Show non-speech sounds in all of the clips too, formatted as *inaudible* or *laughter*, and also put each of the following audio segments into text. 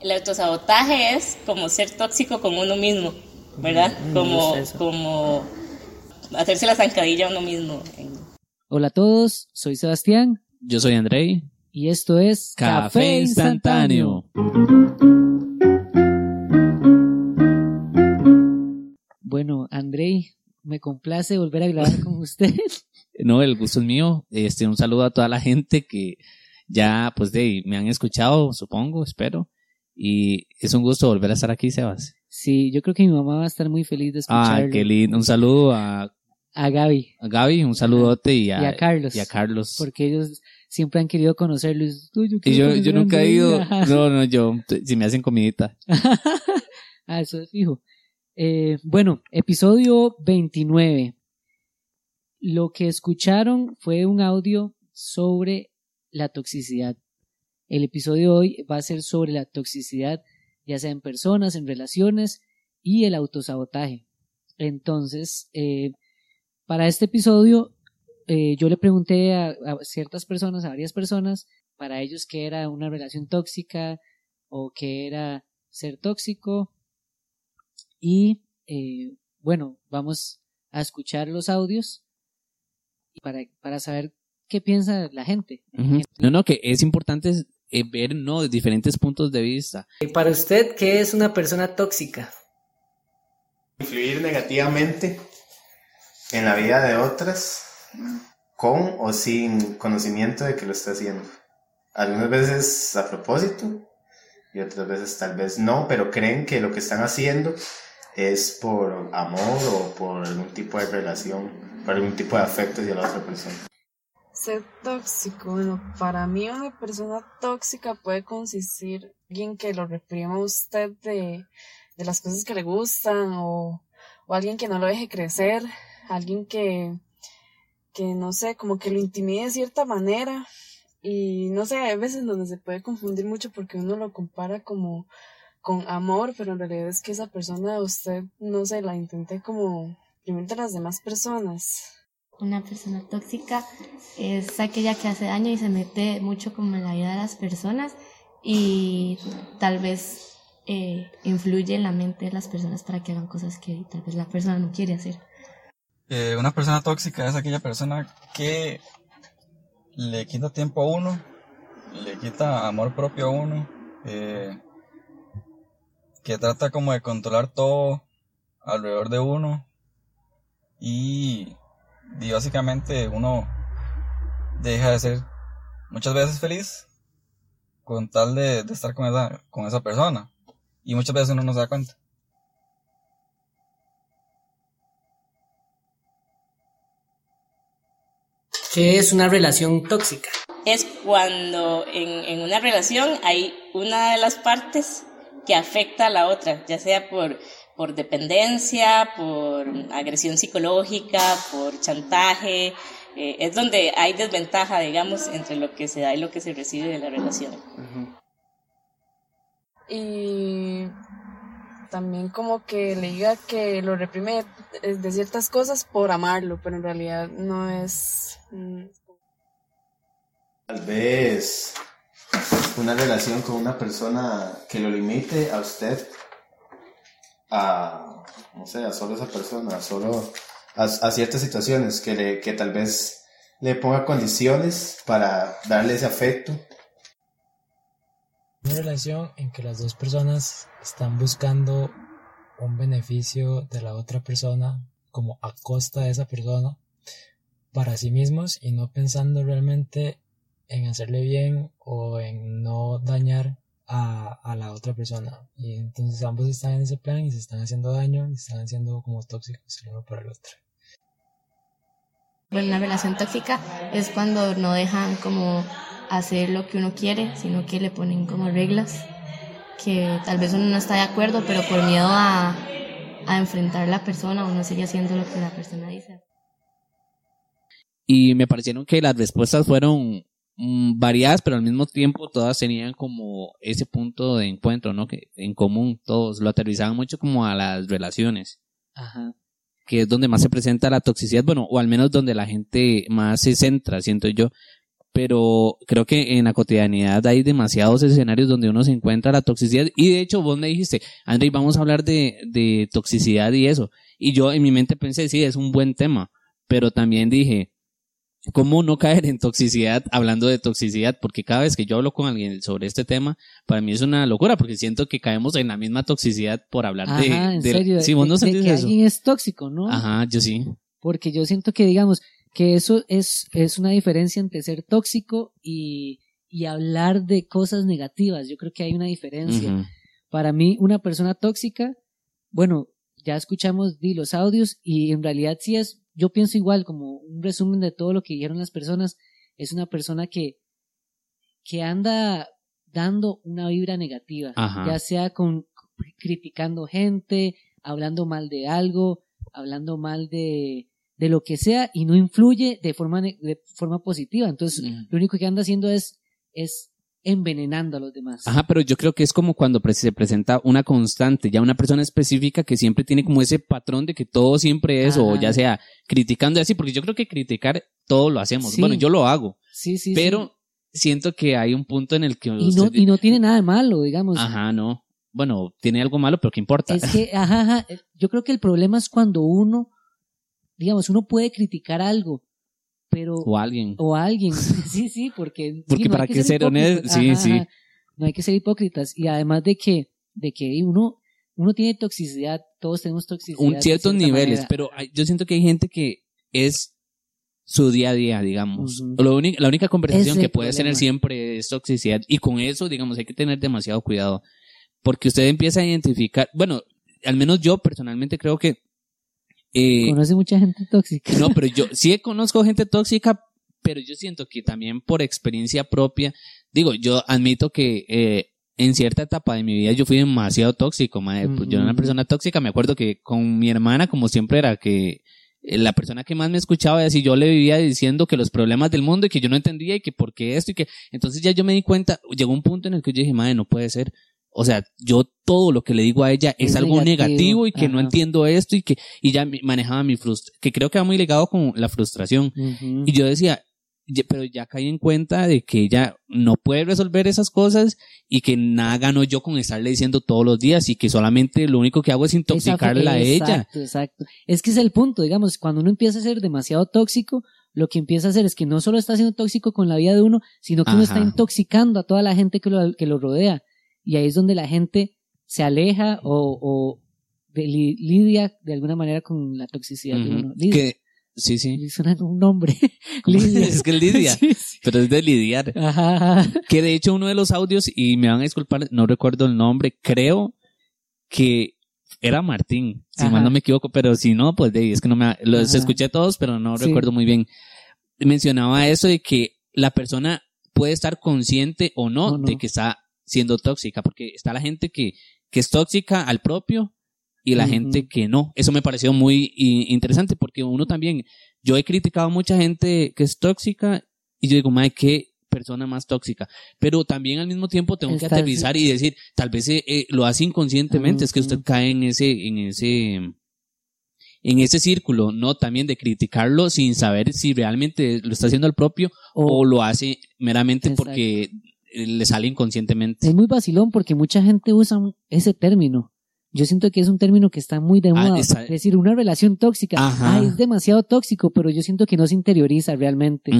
El autosabotaje es como ser tóxico con uno mismo, ¿verdad? Mm, como, gusta eso. como hacerse la zancadilla a uno mismo. Hola a todos, soy Sebastián Yo soy Andrei. y esto es Café instantáneo. Bueno, Andrei, me complace volver a grabar con usted. *laughs* No, el gusto es mío. Este, un saludo a toda la gente que ya, pues, de, me han escuchado, supongo, espero. Y es un gusto volver a estar aquí, Sebas. Sí, yo creo que mi mamá va a estar muy feliz de Ah, escucharlo. qué lindo. Un saludo a, A Gaby a Gaby, un saludote y a, y a Carlos. y a Carlos. Porque ellos siempre han querido conocerlo. y, "Uy, Y quiero yo, nunca he Andrei". ido. *laughs* No, no, yo, si me hacen comidita. *laughs* ah, eso es fijo. Eh, bueno, episodio 29. Lo que escucharon fue un audio sobre la toxicidad. El episodio de hoy va a ser sobre la toxicidad, ya sea en personas, en relaciones y el autosabotaje. Entonces, eh, para este episodio, eh, yo le pregunté a, ciertas personas, a varias personas, para ellos qué era una relación tóxica o qué era ser tóxico. Y eh, bueno, vamos a escuchar los audios para, para saber qué piensa la gente. No, no, que es importante eh, ver, no, diferentes puntos de vista. Para usted, ¿qué es una persona tóxica? influir negativamente en la vida de otras con o sin conocimiento de que lo está haciendo. Algunas veces a propósito y otras veces tal vez no, pero creen que lo que están haciendo es por amor o por algún tipo de relación, por algún tipo de afecto hacia la otra persona. Tóxico, bueno, para mí una persona tóxica puede consistir en alguien que lo reprima a usted de, de las cosas que le gustan o, o alguien que no lo deje crecer, alguien que, que no sé, como que lo intimide de cierta manera y no sé, hay veces donde se puede confundir mucho porque uno lo compara como con amor, pero en realidad es que esa persona usted, no sé, la intente como primero a las demás personas. Una persona tóxica es aquella que hace daño y se mete mucho como en la vida de las personas y tal vez eh, influye en la mente de las personas para que hagan cosas que tal vez la persona no quiere hacer. Eh, una persona tóxica es aquella persona que le quita tiempo a uno, le quita amor propio a uno, eh, que trata como de controlar todo alrededor de uno y, y básicamente uno deja de ser muchas veces feliz con tal de, de estar con esa, con esa persona y muchas veces uno no se da cuenta. ¿Qué es una relación tóxica? Es cuando en, en una relación hay una de las partes que afecta a la otra, ya sea por, por dependencia, por agresión psicológica, por chantaje. eh, es donde hay desventaja, digamos, entre lo que se da y lo que se recibe de la relación. y también como que le diga que lo reprime de, ciertas cosas por amarlo, pero en realidad no es... mm, Tal vez una relación con una persona que lo limite a usted a, no sé, a solo esa persona, a solo a, ciertas situaciones que, le, que tal vez le ponga condiciones para darle ese afecto. Una relación en que las dos personas están buscando un beneficio de la otra persona como a costa de esa persona para sí mismos y no pensando realmente en hacerle bien o en no dañar a, a la otra persona. Y entonces ambos están en ese plan y se están haciendo daño y se están haciendo como tóxicos el uno para el otro. Bueno, una relación tóxica es cuando no dejan como hacer lo que uno quiere, sino que le ponen como reglas que tal vez uno no está de acuerdo, pero por miedo a, a enfrentar a la persona uno sigue haciendo lo que la persona dice. Y me parecieron que las respuestas fueron mm, variadas, pero al mismo tiempo todas tenían como ese punto de encuentro, ¿no? Que en común todos lo aterrizaban mucho como a las relaciones, Ajá. que es donde más se presenta la toxicidad, bueno, o al menos donde la gente más se centra, siento yo, pero creo que en la cotidianidad hay demasiados escenarios donde uno se encuentra la toxicidad. Y de hecho, vos me dijiste, André, vamos a hablar de, de toxicidad y eso. Y yo en mi mente pensé, sí, es un buen tema, pero también dije, ¿cómo no caer en toxicidad hablando de toxicidad? Porque cada vez que yo hablo con alguien sobre este tema, para mí es una locura, porque siento que caemos en la misma toxicidad por hablar de, Ajá, en de- serio, Sí, vos no de- de que eso. alguien es tóxico, ¿no? Ajá, yo sí. Porque yo siento que, digamos, que eso es, es una diferencia entre ser tóxico y, y hablar de cosas negativas. Yo creo que hay una diferencia. Para mí, una persona tóxica, bueno, ya escuchamos di los audios y en realidad sí es, yo pienso igual, como un resumen de todo lo que dijeron las personas, es una persona que, que anda dando una vibra negativa, Ajá. ya sea con criticando gente, hablando mal de algo, hablando mal de, de lo que sea y no influye de forma, de forma positiva. Entonces, Mm. lo único que anda haciendo es, es envenenando a los demás. Ajá, pero yo creo que es como cuando se presenta una constante, ya una persona específica que siempre tiene como ese patrón de que todo siempre es, o ya sea criticando y así, porque yo creo que criticar todo lo hacemos. Sí. Bueno, yo lo hago, Sí, sí, sí. pero siento que hay un punto en el que y no, usted- y no tiene nada de malo, digamos. Ajá, no. Bueno, tiene algo malo, pero ¿qué importa? Es que, ajá, ajá, yo creo que el problema es cuando uno, digamos, uno puede criticar algo, pero, o alguien. o alguien, *laughs* *laughs* sí, sí, porque, sí, Porque no para que qué ser honesto, sí, Ajá, sí. ajá. no hay que ser hipócritas, y además de que, de que uno, uno tiene toxicidad, todos tenemos toxicidad. un ciertos niveles, manera. pero hay- yo siento que hay gente que es su día a día, digamos. Lo único- la única conversación Ese que puedes tener problema. siempre es toxicidad. Y con eso, digamos, hay que tener demasiado cuidado. Porque usted empieza a identificar, bueno, al menos yo personalmente creo que... eh, Conoce mucha gente tóxica. no, pero yo *laughs* sí conozco gente tóxica, pero yo siento que también por experiencia propia, digo, yo admito que eh, en cierta etapa de mi vida yo fui demasiado tóxico, mae. Pues Yo era una persona tóxica, me acuerdo que con mi hermana, como siempre era que eh, la persona que más me escuchaba y así yo le vivía diciendo que los problemas del mundo y que yo no entendía y que por qué esto y que entonces ya yo me di cuenta, llegó un punto en el que yo dije, madre, no puede ser. O sea, yo todo lo que le digo a ella es, Es algo negativo, negativo y que no entiendo esto y que y ya manejaba mi frustración, que creo que va muy ligado con la frustración. Y yo decía, "Ye- pero ya caí en cuenta de que ella no puede resolver esas cosas y que nada gano yo con estarle diciendo todos los días y que solamente lo único que hago es intoxicarla a ella. Exacto, exacto. Es que es el punto, digamos, cuando uno empieza a ser demasiado tóxico, lo que empieza a hacer es que no solo está siendo tóxico con la vida de uno, sino que uno está intoxicando a toda la gente que lo, que lo rodea. Y ahí es donde la gente se aleja o, o de- li- lidia de alguna manera con la toxicidad de uno. Lidia. Que, sí, sí. Suena un nombre. *laughs* Es que es lidia, *laughs* Sí, sí. pero es de lidiar. Ajá, ajá. Que de hecho uno de los audios, y me van a disculpar, no recuerdo el nombre, creo que era Martín, si Ajá. mal no me equivoco, pero si no, pues de ahí, es que no me, los Ajá. escuché todos, pero no Sí. recuerdo muy bien. Mencionaba eso de que la persona puede estar consciente o no, O no. de que está siendo tóxica, porque está la gente que, que es tóxica al propio y la gente que no. Eso me pareció muy interesante porque uno también, yo he criticado a mucha gente que es tóxica y yo digo, madre, qué persona más tóxica. Pero también al mismo tiempo tengo que aterrizar y decir, tal vez eh, eh, lo hace inconscientemente, es que usted cae en ese, en ese, en ese círculo, ¿no? También de criticarlo sin saber si realmente lo está haciendo al propio o, O- lo hace meramente Exacto. porque le sale inconscientemente. Es muy vacilón porque mucha gente usa ese término. Yo siento que es un término que está muy de Ah, moda. Es decir, una relación tóxica. Ah, es demasiado tóxico, pero yo siento que no se interioriza realmente.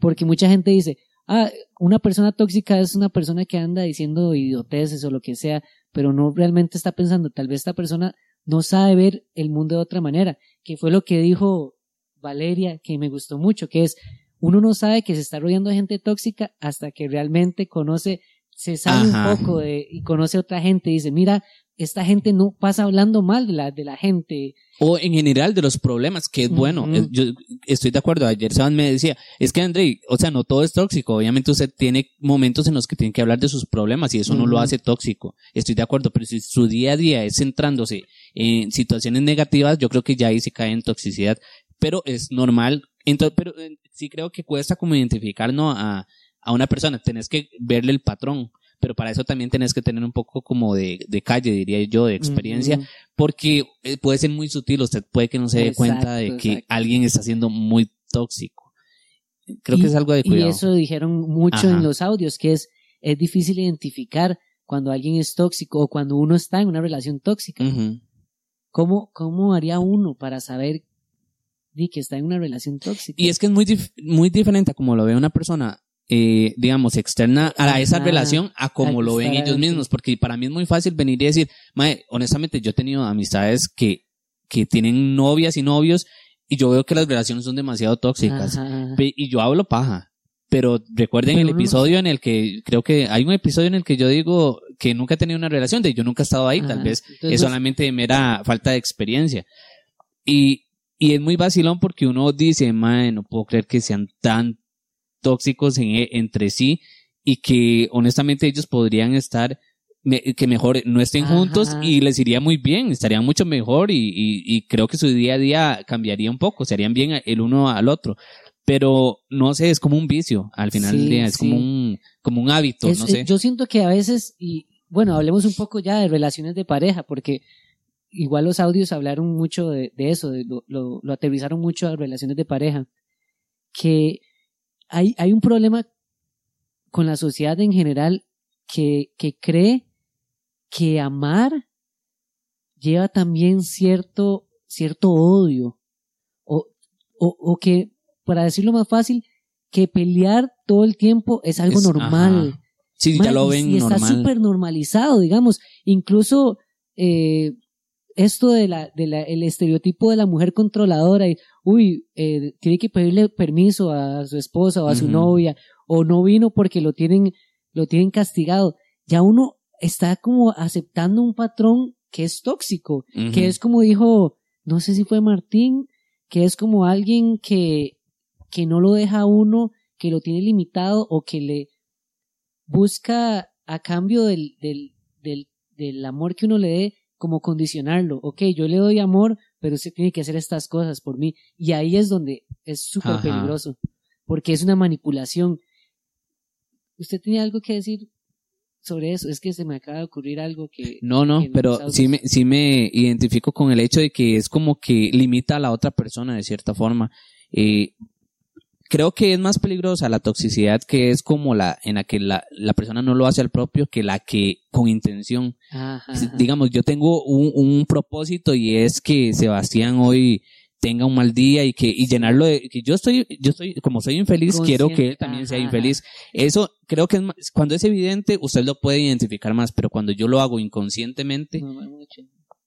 Porque mucha gente dice, ah, una persona tóxica es una persona que anda diciendo idioteces o lo que sea, pero no realmente está pensando, tal vez esta persona no sabe ver el mundo de otra manera, que fue lo que dijo Valeria, que me gustó mucho, que es, uno no sabe que se está rodeando de gente tóxica hasta que realmente conoce, se sale Ajá. un poco de, y conoce a otra gente y dice, mira, esta gente no pasa hablando mal de la, de la gente. O en general de los problemas, que es bueno. Yo estoy de acuerdo. Ayer Saban me decía, es que André, o sea, no todo es tóxico. Obviamente usted tiene momentos en los que tiene que hablar de sus problemas y eso no lo hace tóxico. Estoy de acuerdo, pero si su día a día es centrándose en situaciones negativas, yo creo que ya ahí se cae en toxicidad. Pero es normal. Entonces, pero eh, sí creo que cuesta como identificar, ¿no? A, a una persona. Tenés que verle el patrón. Pero para eso también tenés que tener un poco como de, de calle, diría yo, de experiencia porque eh, puede ser muy sutil, usted puede que no se dé Exacto, cuenta de que exacto. alguien está siendo muy tóxico. creo Y- que es algo de Y cuidado. eso dijeron mucho Ajá. en los audios, que es, es difícil identificar cuando alguien es tóxico o cuando uno está en una relación tóxica. ¿Cómo, ¿Cómo haría uno para saber di, que está en una relación tóxica? Y es que es muy, dif- muy diferente a como lo ve una persona, eh, digamos, externa a esa Ajá. relación a como lo ven ellos mismos. Porque para mí es muy fácil venir y decir, mae, honestamente, yo he tenido amistades que, que tienen novias y novios y yo veo que las relaciones son demasiado tóxicas. Ajá, Y yo hablo paja. Pero recuerden Pero el episodio en el que, creo que hay un episodio en el que yo digo que nunca he tenido una relación, de yo nunca he estado ahí, tal Ajá. vez Entonces, es solamente mera falta de experiencia. Y, y es muy vacilón porque uno dice, mae, no puedo creer que sean tan tóxicos en- entre sí y que honestamente ellos podrían estar, me- que mejor no estén Ajá. juntos y les iría muy bien, estarían mucho mejor y, y, y creo que su día a día cambiaría un poco, serían bien el uno al otro. Pero no sé, es como un vicio al final del día, es sí. como un, como un hábito, Es- no eh, sé. Yo siento que a veces, y bueno, hablemos un poco ya de relaciones de pareja, porque igual los audios hablaron mucho de, de eso, de lo, lo, lo aterrizaron mucho a relaciones de pareja, que hay, hay un problema con la sociedad en general que, que cree que amar lleva también cierto, cierto odio, o, o, o que, para decirlo más fácil, que pelear todo el tiempo es algo Es- normal. ajá. Sí, ya lo ven y está súper normalizado, digamos. Incluso eh, esto de la, de la, el estereotipo de la mujer controladora y, uy, eh, tiene que pedirle permiso a su esposa o a su novia, o no vino porque lo tienen, lo tienen castigado. Ya uno está como aceptando un patrón que es tóxico, que es como dijo, no sé si fue Martín, que es como alguien que, que no lo deja a uno, que lo tiene limitado o que le busca a cambio del, del, del, del amor que uno le dé, como condicionarlo. Ok, yo le doy amor, pero usted tiene que hacer estas cosas por mí. Y ahí es donde es súper peligroso, porque es una manipulación. ¿Usted tenía algo que decir sobre eso? Es que se me acaba de ocurrir algo que... No, no, que pero sí me, sí me identifico con el hecho de que es como que limita a la otra persona de cierta forma. Eh, creo que es más peligrosa la toxicidad que es como la en la que la, la persona no lo hace al propio que la que con intención. Ajá, Si- ajá. Digamos, yo tengo un, un propósito y es que Sebastián hoy tenga un mal día y que y llenarlo de que yo estoy yo estoy como soy infeliz quiero que él también sea infeliz eso creo que es más- cuando es evidente usted lo puede identificar más pero cuando yo lo hago inconscientemente No, no, mucho.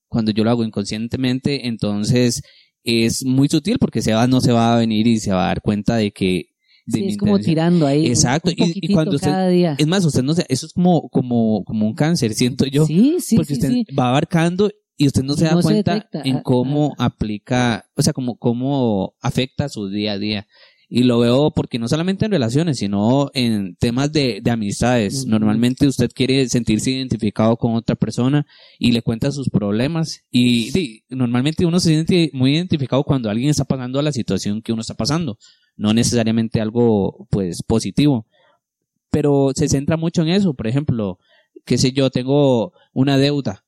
cuando yo lo hago inconscientemente, entonces es muy sutil porque Sebas no se va a venir y se va a dar cuenta de que de Sí, es como tirando ahí. Exacto, un y- cuando usted- cada día. Es más, usted no se, eso es como, como, como un cáncer, *laughs* siento yo, sí, sí, porque usted va abarcando y usted no se da se cuenta detecta. en Ah, cómo aplica, o sea, como cómo afecta su día a día. Y lo veo porque no solamente en relaciones, sino en temas de, de amistades. Normalmente usted quiere sentirse identificado con otra persona y le cuenta sus problemas. Y sí, normalmente uno se siente muy identificado cuando alguien está pasando a la situación que uno está pasando. No necesariamente algo, pues, positivo. Pero se centra mucho en eso. Por ejemplo, qué sé yo, tengo una deuda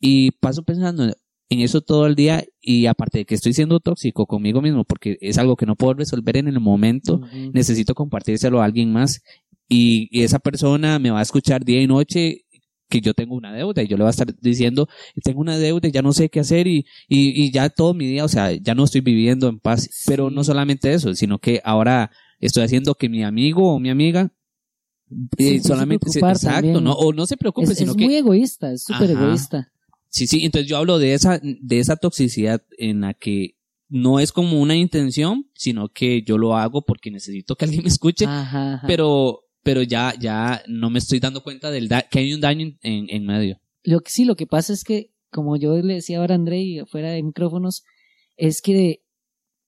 y paso pensando en eso todo el día y aparte de que estoy siendo tóxico conmigo mismo porque es algo que no puedo resolver en el momento, necesito compartírselo a alguien más y, y esa persona me va a escuchar día y noche que yo tengo una deuda y yo le voy a estar diciendo tengo una deuda y ya no sé qué hacer y, y, y ya todo mi día, o sea, ya no estoy viviendo en paz, pero no solamente eso, sino que ahora estoy haciendo que mi amigo o mi amiga eh, solamente se, exacto, también. no, o no se preocupe, Es, sino es que muy egoísta, es súper egoísta. Sí, sí, entonces yo hablo de esa, de esa toxicidad en la que no es como una intención, sino que yo lo hago porque necesito que alguien me escuche, Ajá, ajá. pero, pero ya, ya no me estoy dando cuenta del da- que hay un daño en, en medio. Lo que sí, lo que pasa es que, como yo le decía ahora a André y fuera de micrófonos, es que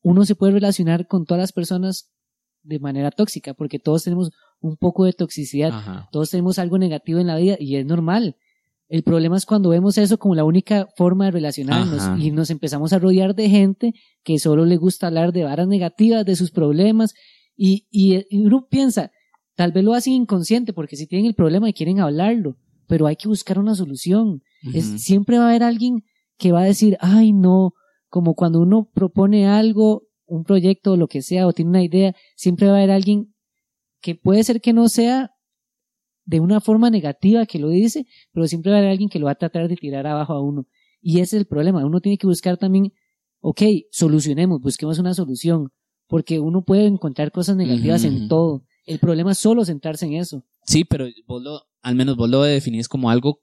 uno se puede relacionar con todas las personas de manera tóxica, porque todos tenemos un poco de toxicidad, Ajá. todos tenemos algo negativo en la vida y es normal. El problema es cuando vemos eso como la única forma de relacionarnos Ajá. y nos empezamos a rodear de gente que solo le gusta hablar de varas negativas, de sus problemas y, y, y uno piensa, tal vez lo hacen inconsciente porque si tienen el problema y quieren hablarlo, pero hay que buscar una solución. Es- siempre va a haber alguien que va a decir, ay no, como cuando uno propone algo un proyecto o lo que sea, o tiene una idea, siempre va a haber alguien que puede ser que no sea de una forma negativa que lo dice, pero siempre va a haber alguien que lo va a tratar de tirar abajo a uno. Y ese es el problema. Uno tiene que buscar también, ok, solucionemos, busquemos una solución, porque uno puede encontrar cosas negativas en todo. El problema es solo centrarse en eso. Sí, pero vos lo, al menos vos lo definís como algo,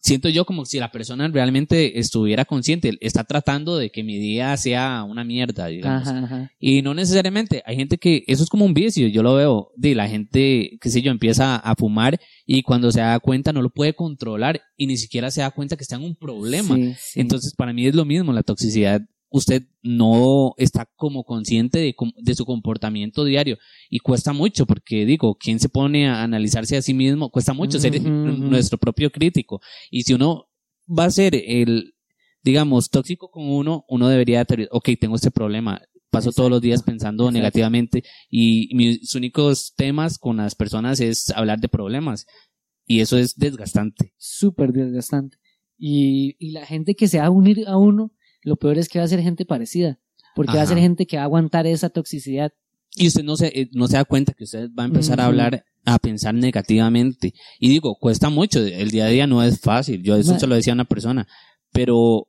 siento yo como si la persona realmente estuviera consciente, está tratando de que mi día sea una mierda, digamos. Ajá, ajá. Y no necesariamente, hay gente que eso es como un vicio, yo lo veo, de la gente, qué sé yo, empieza a fumar y cuando se da cuenta no lo puede controlar y ni siquiera se da cuenta que está en un problema. Sí, sí. Entonces, para mí es lo mismo, la toxicidad, usted no está como consciente de, de su comportamiento diario y cuesta mucho porque digo, ¿quién se pone a analizarse a sí mismo? Cuesta mucho ser nuestro propio crítico. Y si uno va a ser el, digamos, tóxico con uno, uno debería, tener, ok, tengo este problema, paso todos los días pensando exacto. negativamente y mis únicos temas con las personas es hablar de problemas. Y eso es desgastante. súper desgastante. Y, y la gente que se va a unir a uno, lo peor es que va a ser gente parecida, porque va a ser Ajá. gente que va a aguantar esa toxicidad. Y usted no se, eh, no se da cuenta que usted va a empezar a hablar, a pensar negativamente. Y digo, cuesta mucho, el día a día no es fácil. Yo eso se lo decía a una persona, pero,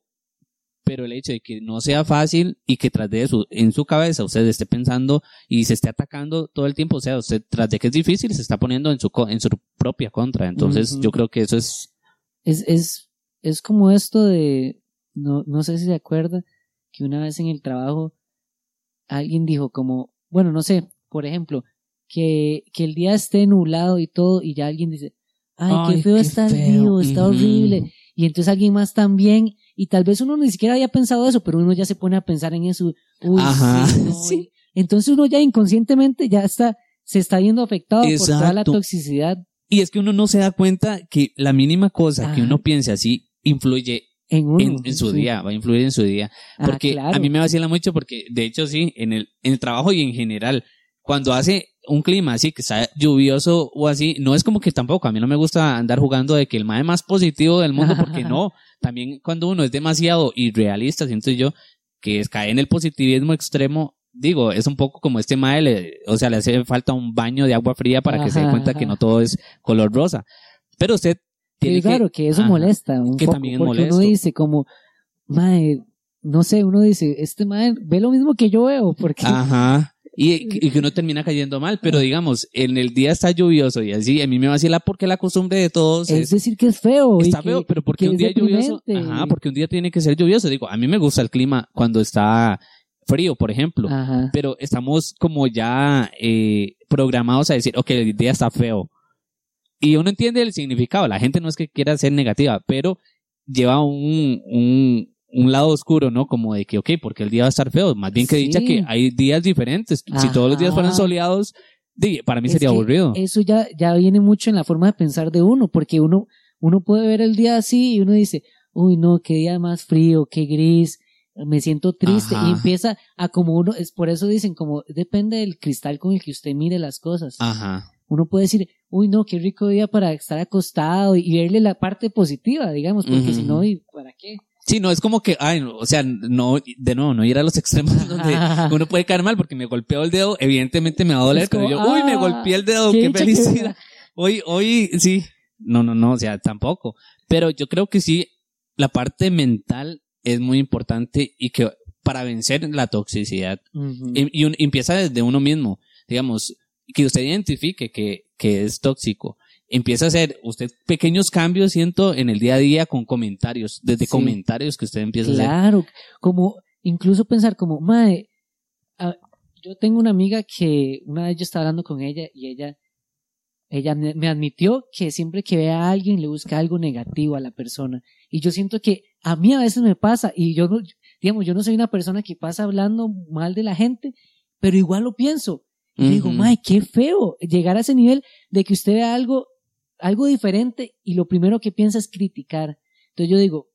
pero el hecho de que no sea fácil y que tras de eso, en su cabeza, usted esté pensando y se esté atacando todo el tiempo, o sea, usted tras de que es difícil, se está poniendo en su, en su propia contra. Entonces, yo creo que eso es, Es, es, es como esto de, no, no sé si se acuerda, que una vez en el trabajo alguien dijo como, bueno, no sé, por ejemplo, que, que el día esté nublado y todo, y ya alguien dice, ay, Ay, qué feo qué está el feo. día, está horrible. Y entonces alguien más también, y tal vez uno ni siquiera había pensado eso, pero uno ya se pone a pensar en eso. Uy, Ajá, sí, no, sí. *laughs* y- Entonces uno ya inconscientemente ya está, se está viendo afectado por toda la toxicidad y es que uno no se da cuenta que la mínima cosa que uno piense así influye en uno. en, en su Sí. día, va a influir en su día. Ah, Porque claro. a mí me vacila mucho porque, de hecho, sí, en el, en el trabajo y en general, cuando hace un clima así, que está lluvioso o así, no es como que tampoco, a mí no me gusta andar jugando de que el mae más positivo del mundo, porque *laughs* no, también cuando uno es demasiado irrealista, siento yo, que es cae en el positivismo extremo, digo, es un poco como este mae, o sea, le hace falta un baño de agua fría para que se dé cuenta ajá. que no todo es color rosa. Pero usted tiene claro, que, eso ajá, molesta un que poco, también es porque molesto. uno dice como, mae, no sé, uno dice, este mae ve lo mismo que yo veo, porque Ajá. Y, *laughs* y que uno termina cayendo mal, pero digamos, en el día está lluvioso y así, a mí me vacila porque la costumbre de todos es es, decir que es feo. y está que- feo, pero porque que un día lluvioso, ajá, porque un día tiene que ser lluvioso. Digo, a mí me gusta el clima cuando está frío, por ejemplo, Ajá. pero estamos como ya eh, programados a decir, ok, el día está feo. Y uno entiende el significado, la gente no es que quiera ser negativa, pero lleva un, un, un lado oscuro, ¿no? Como de que, ok, porque el día va a estar feo. Más bien que Sí. dicha que hay días diferentes. Si todos los días fueran soleados, para mí Es sería aburrido. Eso ya, ya viene mucho en la forma de pensar de uno, porque uno, uno puede ver el día así y uno dice, uy, no, qué día más frío, qué gris, me siento triste, Ajá. y empieza a como uno, es por eso dicen, como depende del cristal con el que usted mire las cosas. Ajá. Uno puede decir, uy, no, qué rico día para estar acostado y, verle la parte positiva, digamos, porque si no, ¿y para qué? Sí, no es como que, ay, no, o sea, no, de nuevo, no ir a los extremos *laughs* donde *laughs* uno puede caer mal porque me golpeó el dedo, evidentemente me va a doler, como, pero yo, uy, me ah, golpeé el dedo, qué qué, dicha que- felicidad. Hoy, hoy, sí. No, no, no, o sea, tampoco. Pero yo creo que sí, la parte mental es muy importante y que para vencer la toxicidad, Ujú. y, y un- y empieza desde uno mismo, digamos, que usted identifique que, que es tóxico. Empieza a hacer usted pequeños cambios, siento, en el día a día con comentarios, desde Sí. comentarios que usted empieza a hacer. Claro, como incluso pensar como, ah, yo tengo una amiga que una vez yo estaba hablando con ella y ella, ella me me admitió que siempre que ve a alguien le busca algo negativo a la persona. Y yo siento que a mí a veces me pasa y yo no, digamos, yo no soy una persona que pasa hablando mal de la gente, pero igual lo pienso. Y digo, Ujú. mae, qué feo llegar a ese nivel de que usted vea algo, algo diferente y lo primero que piensa es criticar. Entonces yo digo,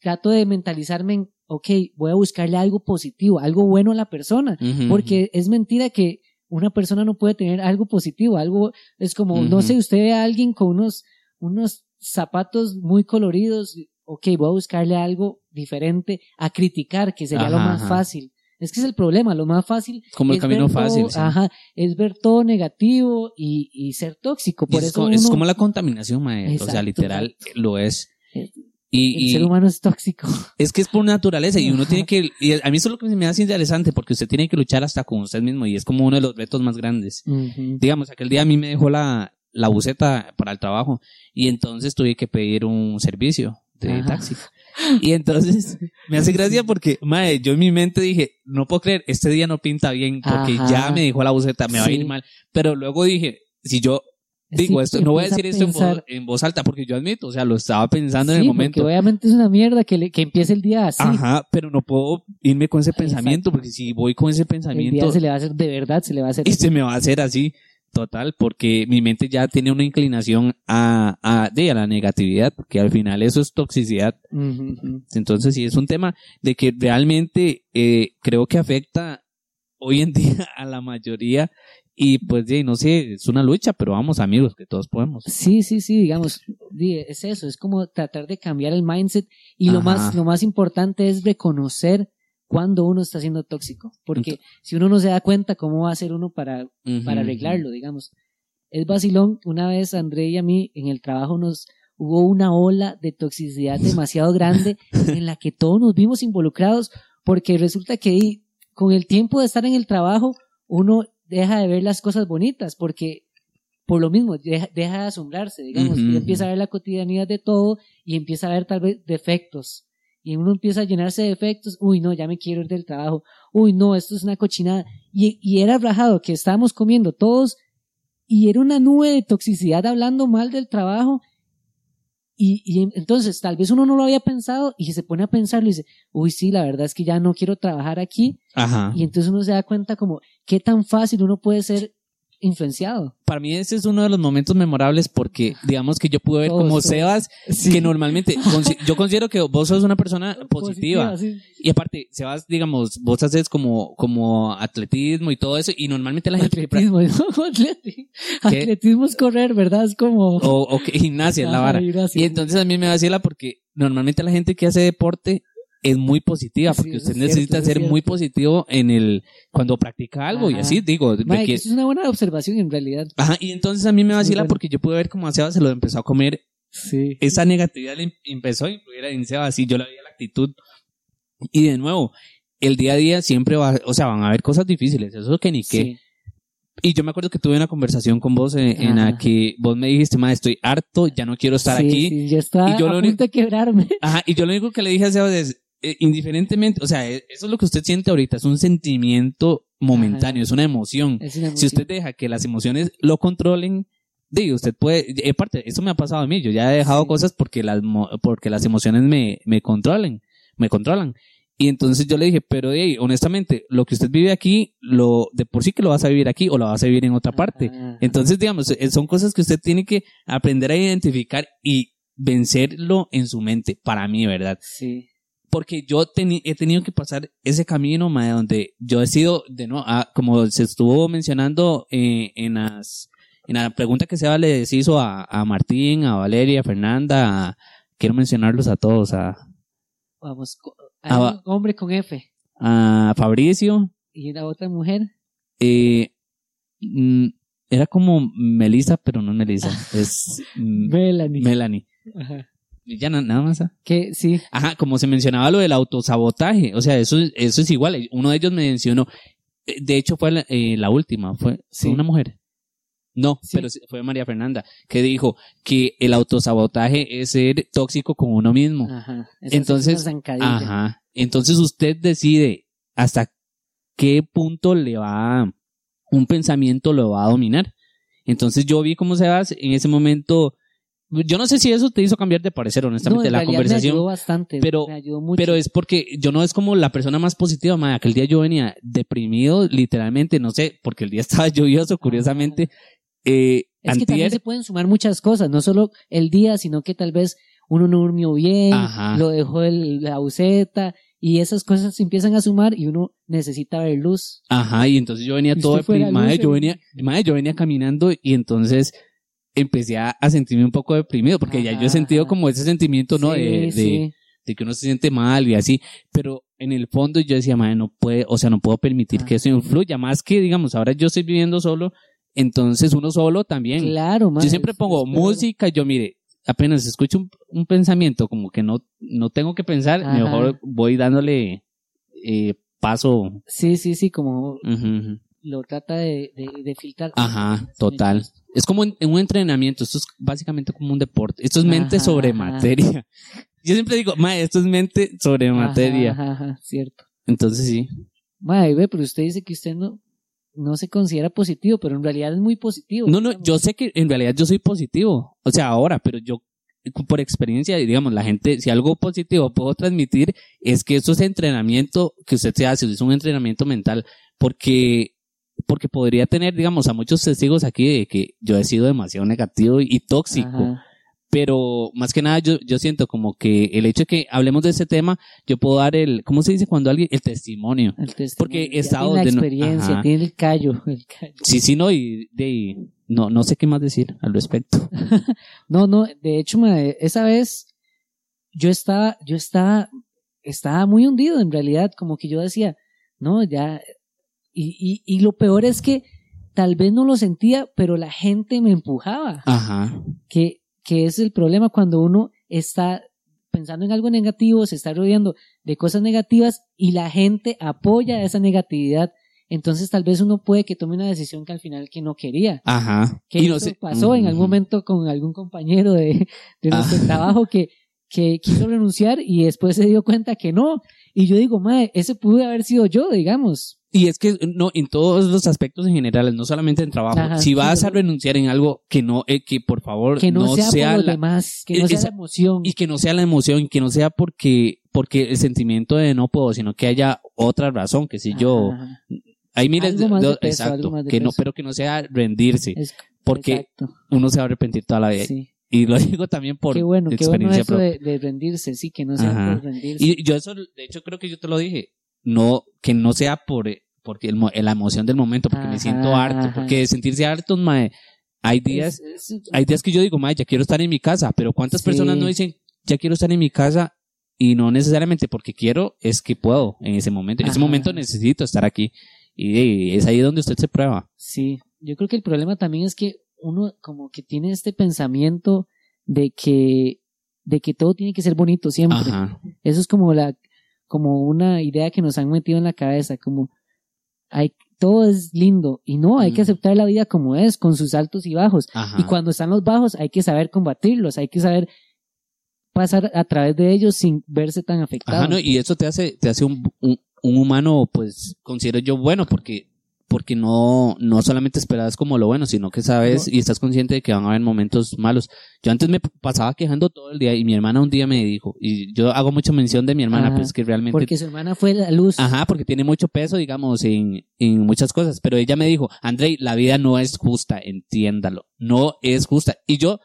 trato de mentalizarme en, ok, voy a buscarle algo positivo, algo bueno a la persona, porque es mentira que una persona no puede tener algo positivo, algo, es como, no sé, usted ve a alguien con unos, unos zapatos muy coloridos, ok, voy a buscarle algo diferente a criticar, que sería lo más ajá. fácil. Es que es el problema, lo más fácil. Como el es camino todo- fácil, sí. Ajá, es ver todo negativo y, y ser tóxico. Por es, eso como, es como la contaminación, mae. o sea, literal, lo es. Eh, Y, el ser humano es tóxico. *laughs* es que es por naturaleza y uno tiene que, y a mí eso es lo que me hace interesante porque usted tiene que luchar hasta con usted mismo y es como uno de los retos más grandes. Digamos, aquel día a mí me dejó la, la buceta para el trabajo y entonces tuve que pedir un servicio de Ajá. taxi. *laughs* Y entonces me hace gracia porque, madre, yo en mi mente dije, no puedo creer, este día no pinta bien porque Ajá. ya me dejó la buceta, me va a ir mal. Pero luego dije, si yo digo Sí, esto, no voy a decir esto en voz, en voz alta porque yo admito, o sea, lo estaba pensando en el momento. porque obviamente es una mierda que, le- que empiece el día así. Ajá, pero no puedo irme con ese Exacto. pensamiento porque si voy con ese el pensamiento día se le va a hacer de verdad, se le va a hacer. y se me va a hacer así total porque mi mente ya tiene una inclinación a, a, de, a la negatividad porque al final eso es toxicidad. Entonces sí es un tema de que realmente eh, creo que afecta hoy en *laughs* día a la mayoría y pues de, no sé es una lucha pero vamos amigos que todos podemos. Sí, sí, sí, digamos, di- es eso, es como tratar de cambiar el mindset y lo más, lo más importante es reconocer cuando uno está siendo tóxico, porque si uno no se da cuenta, ¿cómo va a hacer uno para, para arreglarlo, digamos? Es vacilón, una vez André y a mí en el trabajo nos hubo una ola de toxicidad *laughs* demasiado grande en la que todos nos vimos involucrados, porque resulta que ahí, con el tiempo de estar en el trabajo, uno deja de ver las cosas bonitas, porque por lo mismo, deja, deja de asombrarse, digamos, y empieza a ver la cotidianidad de todo y empieza a ver tal vez defectos. Y uno empieza a llenarse de defectos, uy, no, ya me quiero ir del trabajo, uy, no, esto es una cochinada. Y, y era rajado que estábamos comiendo todos y era una nube de toxicidad hablando mal del trabajo. Y, y entonces tal vez uno no lo había pensado y se pone a pensarlo y dice, uy, sí, la verdad es que ya no quiero trabajar aquí. ajá Y entonces uno se da cuenta como qué tan fácil uno puede ser influenciado. para mí ese es uno de los momentos memorables porque digamos que yo pude ver Todos, como todos. Sebas que normalmente yo considero que vos sos una persona *laughs* positiva, sí. y aparte Sebas digamos vos haces como como atletismo y todo eso y normalmente la gente Atletismo. *laughs* Atleti- Atletismo es correr, ¿verdad? Es como... o, o que gimnasia es la vara gimnasia. y entonces a mí me vacila porque normalmente la gente que hace deporte es muy positiva porque usted cierto, necesita ser muy positivo en el cuando practica algo y así digo Mae, que- es una buena observación en realidad. ajá y entonces a mí me vacila bueno. porque yo pude ver cómo a Sebas se lo empezó a comer Sí. esa negatividad le em- empezó a influir en Sebas y yo le veía la actitud y de nuevo el día a día siempre va o sea van a haber cosas difíciles eso que ni qué Sí. y yo me acuerdo que tuve una conversación con vos en, en la que vos me dijiste ma estoy harto ya no quiero estar Sí, aquí sí, yo estaba Y yo a lo único- punto de quebrarme. Ajá, y yo lo único que le dije a Sebas es, eh, indiferentemente, o sea, eh, eso es lo que usted siente ahorita, es un sentimiento momentáneo, Ajá. es una emoción. Es una Si usted deja que las emociones lo controlen, digo, usted puede, aparte, eso me ha pasado a mí, yo ya he dejado Sí. cosas porque las, porque las emociones me, me controlen, me controlan. Y entonces yo le dije, pero hey, honestamente, lo que usted vive aquí, lo, de por sí que lo vas a vivir aquí o lo vas a vivir en otra parte. Ajá. Entonces, digamos, eh, son cosas que usted tiene que aprender a identificar y vencerlo en su mente, para mí, ¿verdad? Sí. Porque yo teni- he tenido que pasar ese camino, mae, donde yo he sido, de no, ah, como se estuvo mencionando eh, en las, en la pregunta que Seba les hizo a, a Martín, a Valeria, a Fernanda, a- quiero mencionarlos a todos, a, Vamos, un hombre con F a Fabricio, y la otra mujer. eh, mm, era como Melissa, pero no Melissa, es mm, Melanie. Melanie. Ajá. Ya na- nada más. ah. Que sí. Ajá, como se mencionaba lo del autosabotaje, o sea, eso, eso es igual. Uno de ellos me mencionó, eh, de hecho fue la, eh, la última, fue, Sí. una mujer. No, Sí. pero fue María Fernanda, que dijo que el autosabotaje es ser tóxico con uno mismo. Ajá. Entonces. Ajá. Entonces usted decide hasta qué punto le va, un pensamiento lo va a dominar. Entonces yo vi cómo se va en ese momento. Yo no sé si eso te hizo cambiar de parecer, No, honestamente, en la realidad Me conversación. ayudó bastante. pero- me ayudó mucho. Pero es porque yo no es como la persona más positiva, madre. Aquel día yo venía deprimido, literalmente, no sé, porque el día *laughs* estaba lluvioso, curiosamente. Eh, Es que también se pueden sumar muchas cosas, no solo el día, sino que tal vez uno no durmió bien, Ajá. lo dejó el, la buceta, y esas cosas se empiezan a sumar y uno necesita ver luz. Ajá, y entonces yo venía todo deprimido, madre, yo en- venía, madre, yo venía caminando y entonces empecé a, a sentirme un poco deprimido, porque ya yo he sentido como ese sentimiento, ¿no? Sí, de, de, sí. de que uno se siente mal y así, pero en el fondo yo decía, madre, no puede, o sea, no puedo permitir que eso influya, más que, digamos, ahora yo estoy viviendo solo, entonces uno solo también. Claro, mae, Yo siempre pongo música, yo mire, apenas escucho un, un pensamiento como que no, no tengo que pensar, Ajá. mejor voy dándole eh, paso. Sí, sí, sí, como lo trata de, de, de filtrar. Ajá, total. Es como un, un entrenamiento, esto es básicamente como un deporte. Esto es mente Ajá, sobre ajá. materia. *laughs* Yo siempre digo, ma, esto es mente sobre Ajá, materia. Cierto. Entonces sí. Mae, ve, pero usted dice que usted no, no se considera positivo, pero en realidad es muy positivo. No, no, yo sé que en realidad yo soy positivo. O sea, ahora, pero yo, por experiencia, digamos, la gente, si algo positivo puedo transmitir, es que eso es entrenamiento que usted se hace, es un entrenamiento mental, porque, porque podría tener, digamos, a muchos testigos aquí de que yo he sido demasiado negativo y tóxico. Ajá. Pero más que nada yo, yo siento como que el hecho de que hablemos de ese tema, yo puedo dar el, ¿cómo se dice cuando alguien? El testimonio. El testimonio. Porque he estado tiene la no- experiencia, tiene el callo, el callo. Sí, sí, no, y de, no, no sé qué más decir al respecto. *laughs* No, no, de hecho, esa vez yo estaba, yo estaba, estaba muy hundido en realidad, como que yo decía, no, ya, y, y, y lo peor es que tal vez no lo sentía, pero la gente me empujaba, Ajá. que, que es el problema cuando uno está pensando en algo negativo, se está rodeando de cosas negativas y la gente apoya esa negatividad, entonces tal vez uno puede que tome una decisión que al final que no quería. Ajá. Que Y no sé- pasó en algún momento con algún compañero de, de nuestro Ah. trabajo que, que quiso renunciar y después se dio cuenta que no. Y yo digo, mae, ese pudo haber sido yo, digamos. Y es que, no, en todos los aspectos en general, no solamente en trabajo. Ajá, si sí, vas a renunciar en algo que no, eh, que por favor Que no, sea, por los la, demás, que no sea esa- la emoción. y que no sea la emoción, que no sea porque, porque el sentimiento de no puedo, sino que haya otra razón, que si yo, hay miles más de de, peso, exacto, más de que no, pero que no sea rendirse, Es- porque exacto, uno se va a arrepentir toda la vida. sí. Y lo *laughs* digo también por Qué bueno, qué bueno experiencia eso propia. de, de rendirse, sí, que no sea Ajá. por rendirse. Y yo eso, de hecho, creo que yo te lo dije. No, que no sea por, porque el, mo- la emoción del momento, porque me siento harto. ajá. Porque sentirse harto, mae, hay días, Es- es- hay días que yo digo, mae, ya quiero estar en mi casa. Pero ¿cuántas Sí. personas no dicen, ya quiero estar en mi casa? Y no necesariamente porque quiero, es que puedo en ese momento. En ese Ajá. momento necesito estar aquí. Y, es ahí donde usted se prueba. Sí, yo creo que el problema también es que uno como que tiene este pensamiento de que de que todo tiene que ser bonito siempre. Ajá. Eso es como la como una idea que nos han metido en la cabeza, como hay todo es lindo y no, hay que aceptar la vida como es, con sus altos y bajos. Ajá. Y cuando están los bajos hay que saber combatirlos, hay que saber pasar a través de ellos sin verse tan afectado. Ajá, no, y eso te hace, te hace un, un, un humano, pues, considero yo bueno, porque, porque no, no solamente esperas como lo bueno, sino que sabes y estás consciente de que van a haber momentos malos. Yo antes me pasaba quejando todo el día y mi hermana un día me dijo, y yo hago mucha mención de mi hermana, Ajá, pues que realmente Porque su hermana fue la luz. Ajá, porque tiene mucho peso, digamos, en, en muchas cosas. Pero ella me dijo, Andrei, la vida no es justa, entiéndalo. No es justa. Y yo,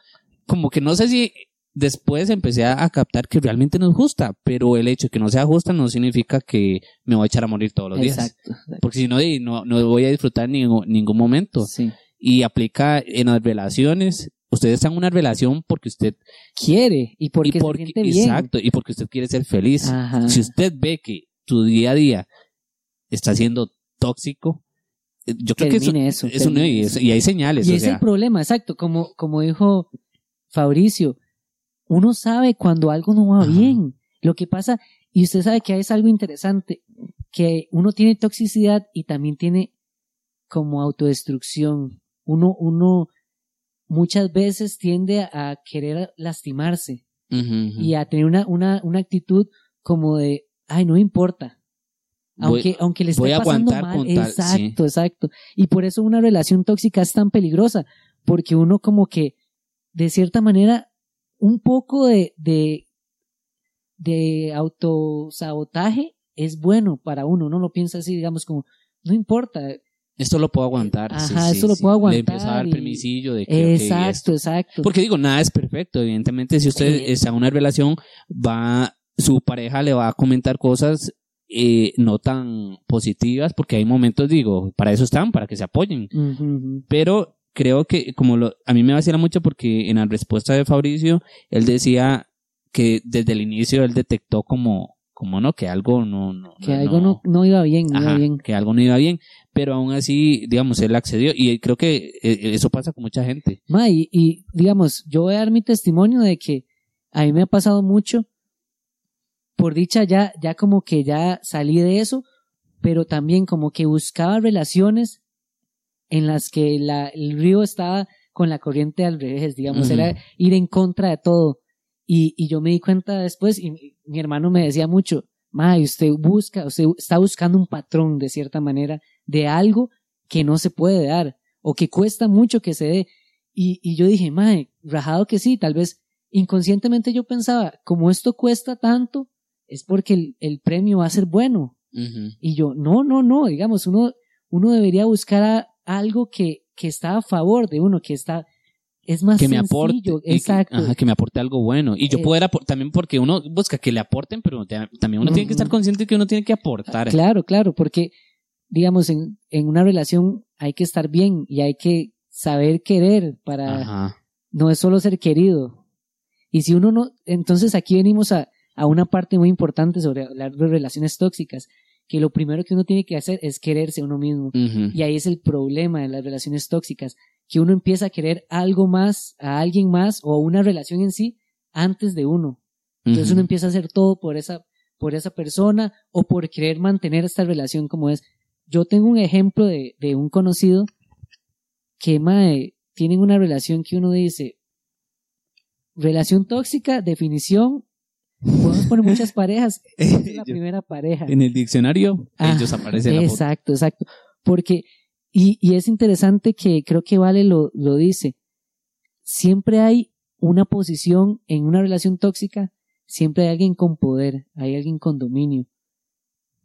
como que no sé si después empecé a, captar que realmente no es justa, pero el hecho de que no sea justa no significa que me voy a echar a morir todos los días. Exacto. Porque si no, no, no voy a disfrutar ningún, ningún momento. Sí. Y aplica en las relaciones. Usted está en una relación porque usted Quiere y porque, y porque, se siente bien. exacto, y porque usted quiere ser feliz. Ajá. Si usted ve que tu día a día está siendo tóxico, eh, yo creo que eso, eso, eso no- termine y, eso. es- y hay señales, Y o es sea, el problema, exacto, como, como dijo Fabricio, uno sabe cuando algo no va Ajá. bien. Lo que pasa, y usted sabe que es algo interesante, que uno tiene toxicidad y también tiene como autodestrucción. Uno, uno muchas veces tiende a querer lastimarse y a tener una, una, una actitud como de, ay, no importa. Voy- Aunque, aunque le esté voy a pasando aguantar mal. tal, exacto, exacto. Y por eso una relación tóxica es tan peligrosa, porque uno como que, de cierta manera, un poco de, de, de autosabotaje es bueno para uno. Uno lo piensa así, digamos, como, no importa. esto lo puedo aguantar. Ajá, sí, esto lo sí. puedo Le aguantar empiezo a dar y- permisillo de que, exacto, exacto. Porque digo, nada es perfecto. Evidentemente, si usted Eh. está en una relación, va, su pareja le va a comentar cosas eh, no tan positivas, porque hay momentos, digo, para eso están, para que se apoyen. Pero creo que como lo, a mí me vacila mucho porque en la respuesta de Fabricio él decía que desde el inicio él detectó como, como no, que algo no, no Que algo no, no iba bien, no iba Ajá, bien. que algo no iba bien, pero aún así, digamos, él accedió y creo que eh, eso pasa con mucha gente. Ma, y, y, digamos, yo voy a dar mi testimonio de que a mí me ha pasado mucho. Por dicha ya, ya como que ya salí de eso, pero también como que buscaba relaciones en las que la, el río estaba con la corriente al revés, digamos, Ujú. era ir en contra de todo. Y, y yo me di cuenta después, y mi, mi hermano me decía mucho, ma, usted busca, usted está buscando un patrón de cierta manera de algo que no se puede dar o que cuesta mucho que se dé. Y, y yo dije, mae, rajado que sí, tal vez inconscientemente yo pensaba, como esto cuesta tanto, es porque el, el premio va a ser bueno. Ujú. Y yo, no, no, no, digamos, uno, uno debería buscar a- algo que, que está a favor de uno, que está, es más que me aporte, que- exacto. ajá, que me aporte algo bueno. Y yo Eh, poder también porque uno busca que le aporten, pero te- también uno tiene que estar consciente de que uno tiene que aportar. Claro, claro, porque, digamos, en, en una relación hay que estar bien y hay que saber querer para, Ajá. no es solo ser querido. Y si uno no, entonces aquí venimos a, a una parte muy importante sobre hablar de relaciones tóxicas, que lo primero que uno tiene que hacer es quererse a uno mismo. Y ahí es el problema de las relaciones tóxicas, que uno empieza a querer algo más, a alguien más o una relación en sí antes de uno. Entonces Ujú. uno empieza a hacer todo por esa, por esa persona o por querer mantener esta relación como es. Yo tengo un ejemplo de, de un conocido que mae, tienen una relación que uno dice, relación tóxica, definición, podemos poner muchas *laughs* parejas, esa es la Yo- primera pareja. En el diccionario, Ah, ellos aparecen en la foto. Exacto, exacto. Porque, y, y es interesante que creo que Vale lo, lo dice, siempre hay una posición en una relación tóxica, siempre hay alguien con poder, hay alguien con dominio.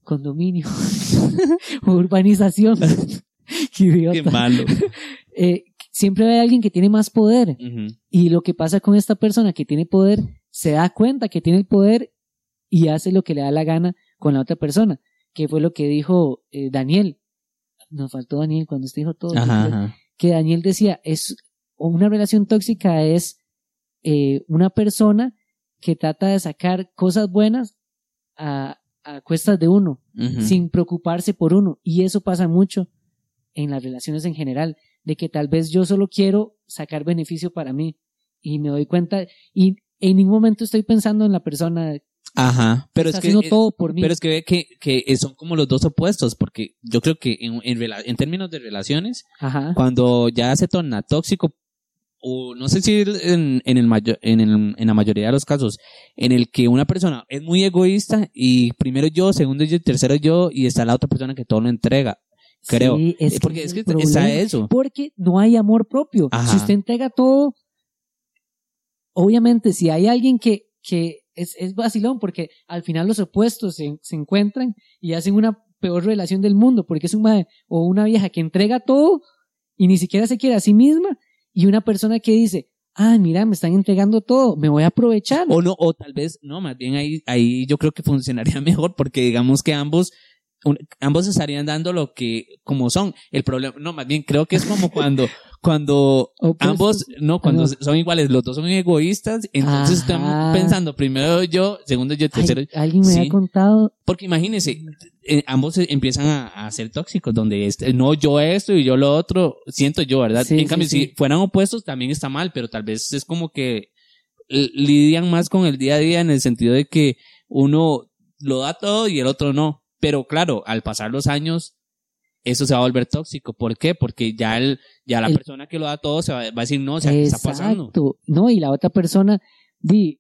Condominio. *laughs* Urbanización. *laughs* Qué idiota. Qué malo. Eh, siempre hay alguien que tiene más poder. Y lo que pasa con esta persona que tiene poder, se da cuenta que tiene el poder y hace lo que le da la gana con la otra persona, que fue lo que dijo eh, Daniel. Nos faltó Daniel cuando usted dijo todo. Ajá, ajá. Que Daniel decía, es una relación tóxica es eh, una persona que trata de sacar cosas buenas a, a cuestas de uno, sin preocuparse por uno. Y eso pasa mucho en las relaciones en general, de que tal vez yo solo quiero sacar beneficio para mí y me doy cuenta y en ningún momento estoy pensando en la persona Ajá. Pero es que todo por mí. Pero es que ve que, que son como los dos opuestos, porque yo creo que en, en, en términos de relaciones, Ajá. cuando ya se torna tóxico, o no sé si en, en, el mayo- en, el- en la mayoría de los casos, en el que una persona es muy egoísta y primero yo, segundo yo, tercero yo, y está la otra persona que todo lo entrega. Creo. Sí, es Eh, que porque ese es que el problema. está eso. Porque no hay amor propio. Ajá. Si usted entrega todo, obviamente si hay alguien que, que es, es vacilón, porque al final los opuestos se, se encuentran y hacen una peor relación del mundo, porque es un mae o una vieja que entrega todo y ni siquiera se quiere a sí misma, y una persona que dice, ah, mira, me están entregando todo, me voy a aprovechar. O no, o tal vez, no, más bien ahí, ahí yo creo que funcionaría *laughs* mejor porque digamos que ambos, un- ambos estarían dando lo que, como son. El problema, no, más bien creo que es como cuando, *laughs* cuando Opuestos. ambos, no, cuando no. son iguales, los dos son egoístas, entonces Ajá. están pensando primero yo, segundo yo, tercero. alguien me sí. había contado, Porque imagínense, eh, ambos empiezan a, a ser tóxicos, donde este, no yo esto y yo lo otro, siento yo, ¿verdad? Sí, en cambio, sí. si fueran opuestos también está mal, pero tal vez es como que lidian más con el día a día en el sentido de que uno lo da todo y el otro no. Pero claro, al pasar los años, eso se va a volver tóxico. ¿Por qué? Porque ya el, ya la El- persona que lo da todo se va, va a decir, no, o sea, ¿qué está pasando? Exacto. No, y la otra persona, di,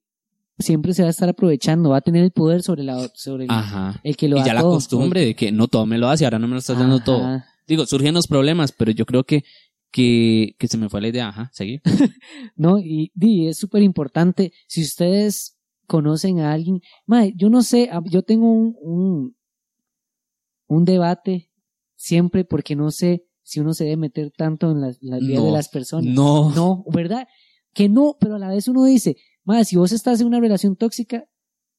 siempre se va a estar aprovechando, va a tener el poder sobre la sobre el, Ajá. el que lo Y da ya la todo. costumbre de que no todo me lo das y ahora no me lo estás dando todo. Digo, surgen los problemas, pero yo creo que, que, que se me fue la idea. Ajá, seguí. *laughs* No, y di, es súper importante. Si ustedes conocen a alguien, mae, yo no sé, ah, yo tengo un, un, un debate siempre porque no sé si uno se debe meter tanto en las, vidas No, de las personas. no. No, ¿verdad? Que no, pero a la vez uno dice, madre, si vos estás en una relación tóxica,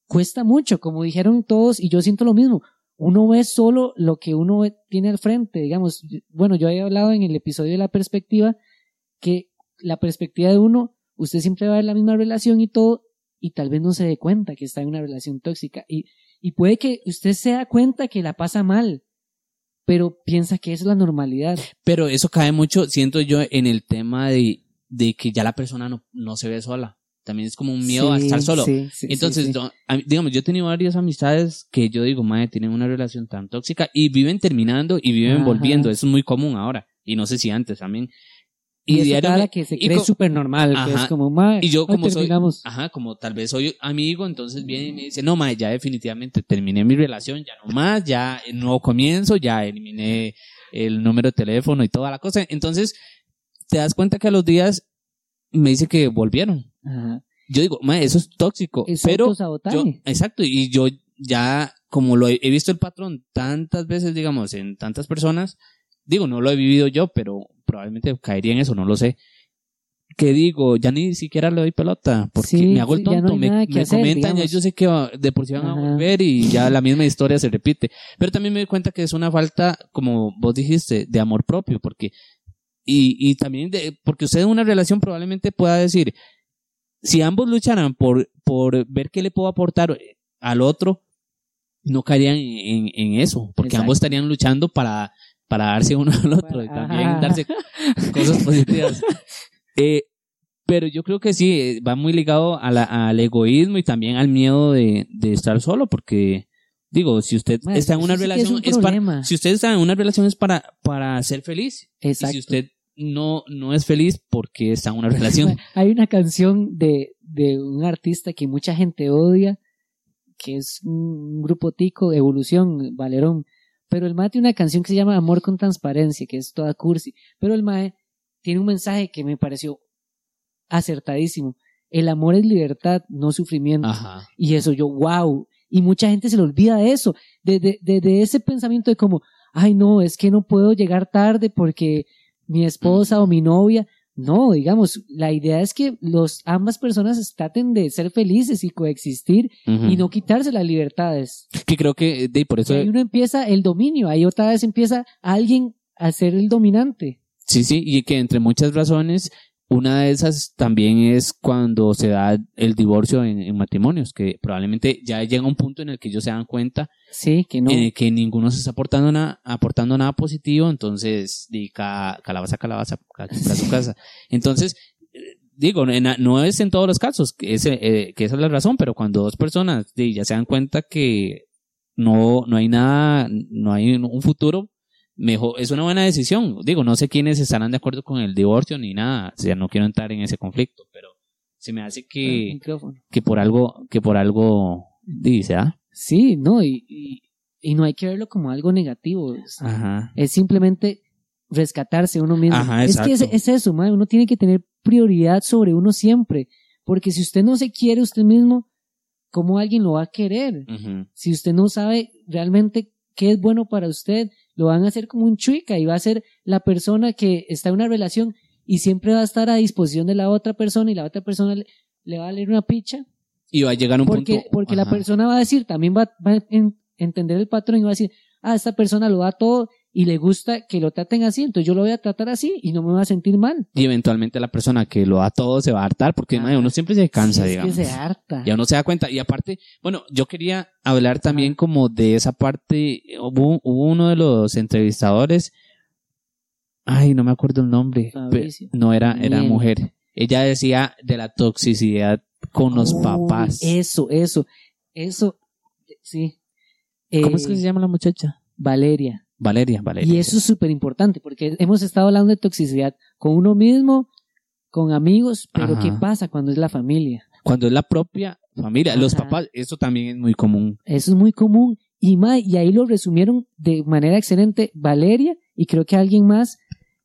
cuesta mucho, como dijeron todos, y yo siento lo mismo. Uno ve solo lo que uno ve- tiene al frente, digamos. Bueno, yo había hablado en el episodio de la perspectiva que la perspectiva de uno, usted siempre va a ver la misma relación y todo, y tal vez no se dé cuenta que está en una relación tóxica y, y puede que usted se da cuenta que la pasa mal, pero piensa que es la normalidad. Pero eso cae mucho, siento yo, en el tema de, de que ya la persona no, no se ve sola. También es como un miedo a estar solo. sí, sí, Entonces, no, digamos, yo he tenido varias amistades que yo digo, madre, tienen una relación tan tóxica y viven terminando y viven Ajá. volviendo. Eso es muy común ahora. Y no sé si antes también. Y, eso diario me- que se y cree súper normal, que Ajá. es como, "Mae, Y yo como soy, terminamos". ajá, como tal vez soy amigo, entonces viene y me dice, no, madre, ya definitivamente terminé mi relación, ya no más, ya el nuevo comienzo, ya eliminé el número de teléfono y toda la cosa. Entonces, te das cuenta que a los días me dice que volvieron. Ajá. Yo digo, madre, eso es tóxico, Es pero yo, exacto, y yo ya, como lo he, he visto el patrón tantas veces, digamos, en tantas personas, digo, no lo he vivido yo, pero probablemente caería en eso, no lo sé. Que digo, ya ni siquiera le doy pelota, porque Sí, me hago el no tonto, hay me, me hacer, comentan, ya yo sé que de por sí van a volver y ya la misma historia se repite. Pero también me doy cuenta que es una falta, como vos dijiste, de amor propio, porque, y, y también de, porque usted en una relación probablemente pueda decir, si ambos lucharan por, por ver qué le puedo aportar al otro, no caerían en, en- en eso, porque Exacto. ambos estarían luchando para, para darse uno *laughs* al otro y también ajá. darse *laughs* cosas positivas. Eh, pero yo creo que sí, eh, va muy ligado a la- al egoísmo y también al miedo de, de estar solo, porque digo, si usted está en una es relación, un es, para, si usted está en una relación es para, para ser feliz. Y si usted no, no es feliz porque está en una *laughs* relación. Hay una canción de, de un artista que mucha gente odia, que es un grupo tico, Evolución, Valerón. Pero el Mae tiene una canción que se llama Amor con Transparencia, que es toda cursi. Pero el Mae tiene un mensaje que me pareció acertadísimo. El amor es libertad, no sufrimiento. Ajá. Y eso yo, wow. Y mucha gente se le olvida de eso, de, de, de, de ese pensamiento de como, ay no, es que no puedo llegar tarde porque mi esposa o mi novia. No, digamos, la idea es que los, ambas personas traten de ser felices y coexistir y no quitarse las libertades. Que creo que de, por eso, ahí uno empieza el dominio, ahí otra vez empieza alguien a ser el dominante. sí, sí, y que entre muchas razones, una de esas también es cuando se da el divorcio en, en matrimonios, que probablemente ya llega un punto en el que ellos se dan cuenta Sí, que no. en el que ninguno se está aportando nada, aportando nada positivo, entonces, ca- calabaza, calabaza, ca- ca- su *laughs* casa. Entonces, eh, digo, en- no es en todos los casos que, ese, eh, que esa es la razón, pero cuando dos personas ya se dan cuenta que no, no hay nada, no hay un futuro, mejor, es una buena decisión. Digo, no sé quiénes estarán de acuerdo con el divorcio ni nada, o sea, no quiero entrar en ese conflicto, pero se me hace que, que por algo, que por algo, dice, ¿ah? Sí, no, y, y, y no hay que verlo como algo negativo. Es- Ajá. es simplemente rescatarse uno mismo. Ajá, es que es, eso, mae, uno tiene que tener prioridad sobre uno siempre, porque si usted no se quiere usted mismo, ¿cómo alguien lo va a querer? Si usted no sabe realmente qué es bueno para usted, lo van a hacer como un chuica y va a ser la persona que está en una relación y siempre va a estar a disposición de la otra persona y la otra persona le, le va a leer una picha Y va a llegar un porque, punto. porque la persona va a decir, también va, va a en- entender el patrón y va a decir, ah, esta persona lo da todo y le gusta que lo traten así, entonces yo lo voy a tratar así y no me voy a sentir mal. Y eventualmente la persona que lo da todo se va a hartar porque madre, uno siempre se cansa, Sí, es digamos. que se harta. Ya uno se da cuenta. Y aparte, bueno, yo quería hablar también como de esa parte. Hubo, hubo uno de los entrevistadores. Ay, no me acuerdo el nombre. No era, era Bien. mujer. Ella decía de la toxicidad con los papás. Eso, eso, eso, sí. ¿Cómo Eh, es que se llama la muchacha? Valeria. Valeria, Valeria. Y eso es súper importante porque hemos estado hablando de toxicidad con uno mismo, con amigos, pero Ajá. ¿qué pasa cuando es la familia? Cuando es la propia familia, los papás, eso también es muy común. Eso es muy común. Y, ma- y ahí lo resumieron de manera excelente Valeria y creo que alguien más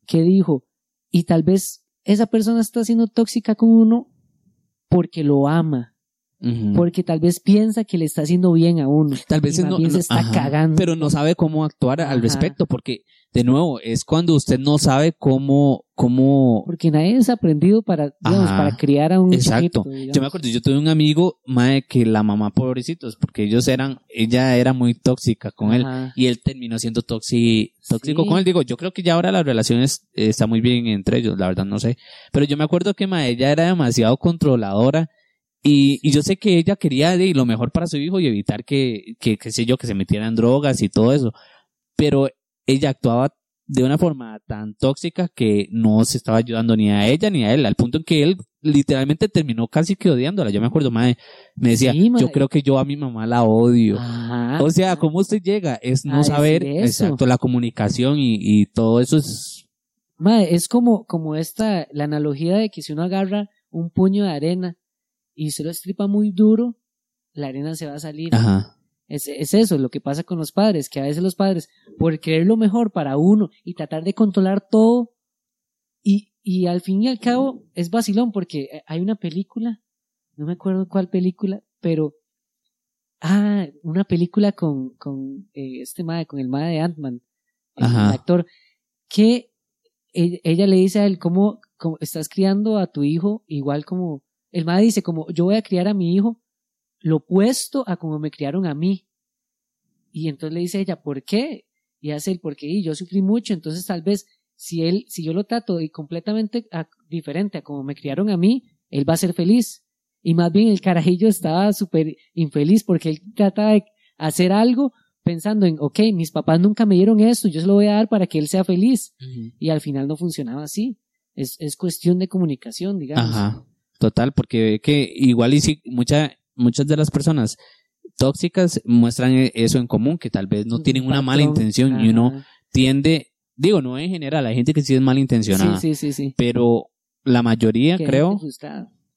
que dijo, y tal vez esa persona está siendo tóxica con uno porque lo ama, Porque tal vez piensa que le está haciendo bien a uno. Tal vez y es más no, bien se está ajá, cagando. pero no sabe cómo actuar al Ajá. respecto, porque de nuevo es cuando usted no sabe cómo, cómo. Porque nadie es aprendido para, digamos, Ajá. para criar a un Exacto. chiquito. Yo me acuerdo, yo tuve un amigo, mae, que la mamá pobrecitos, porque ellos eran, ella era muy tóxica con él y él terminó siendo toxi, tóxico Sí. con él. Digo, yo creo que ya ahora la relación es- está muy bien entre ellos, la verdad no sé. Pero yo me acuerdo que mae, ella era demasiado controladora Y, y yo sé que ella quería de, lo mejor para su hijo y evitar que, que, qué sé yo, que se metieran drogas y todo eso. Pero ella actuaba de una forma tan tóxica que no se estaba ayudando ni a ella ni a él, al punto en que él literalmente terminó casi que odiándola. Yo me acuerdo, madre, me decía, Sí, yo creo que yo a mi mamá la odio. Ajá. o sea, ¿cómo usted llega? Es no saber, eso. exacto, la comunicación y, y todo eso es, Mae, es como, como esta, la analogía de que si uno agarra un puño de arena y se lo estripa muy duro, la arena se va a salir. ajá, Es, es eso, lo que pasa con los padres, que a veces los padres, por querer lo mejor para uno y tratar de controlar todo, y, y al fin y al cabo es vacilón, porque hay una película, no me acuerdo cuál película, pero, ah, una película con, con eh, este mae, con el mae de Ant-Man, el, actor, que e- ella le dice a él, ¿cómo, cómo estás criando a tu hijo igual como, el mae dice como, yo voy a criar a mi hijo lo opuesto a como me criaron a mí. Y entonces le dice ella, ¿por qué? Y hace el por qué, y yo sufrí mucho, entonces tal vez si él, si yo lo trato y completamente a- diferente a como me criaron a mí, él va a ser feliz. Y más bien el carajillo estaba súper infeliz porque él trata de hacer algo pensando en, ok, mis papás nunca me dieron esto, yo se lo voy a dar para que él sea feliz. Y al final no funcionaba así. Es, es cuestión de comunicación, digamos. ajá, total, porque ve que igual y sí, mucha, muchas de las personas tóxicas muestran e- eso en común, que tal vez no tienen una mala intención y uno tiende, digo, no en general, hay gente que sí es malintencionada, Sí, sí, sí, sí. pero la mayoría creo,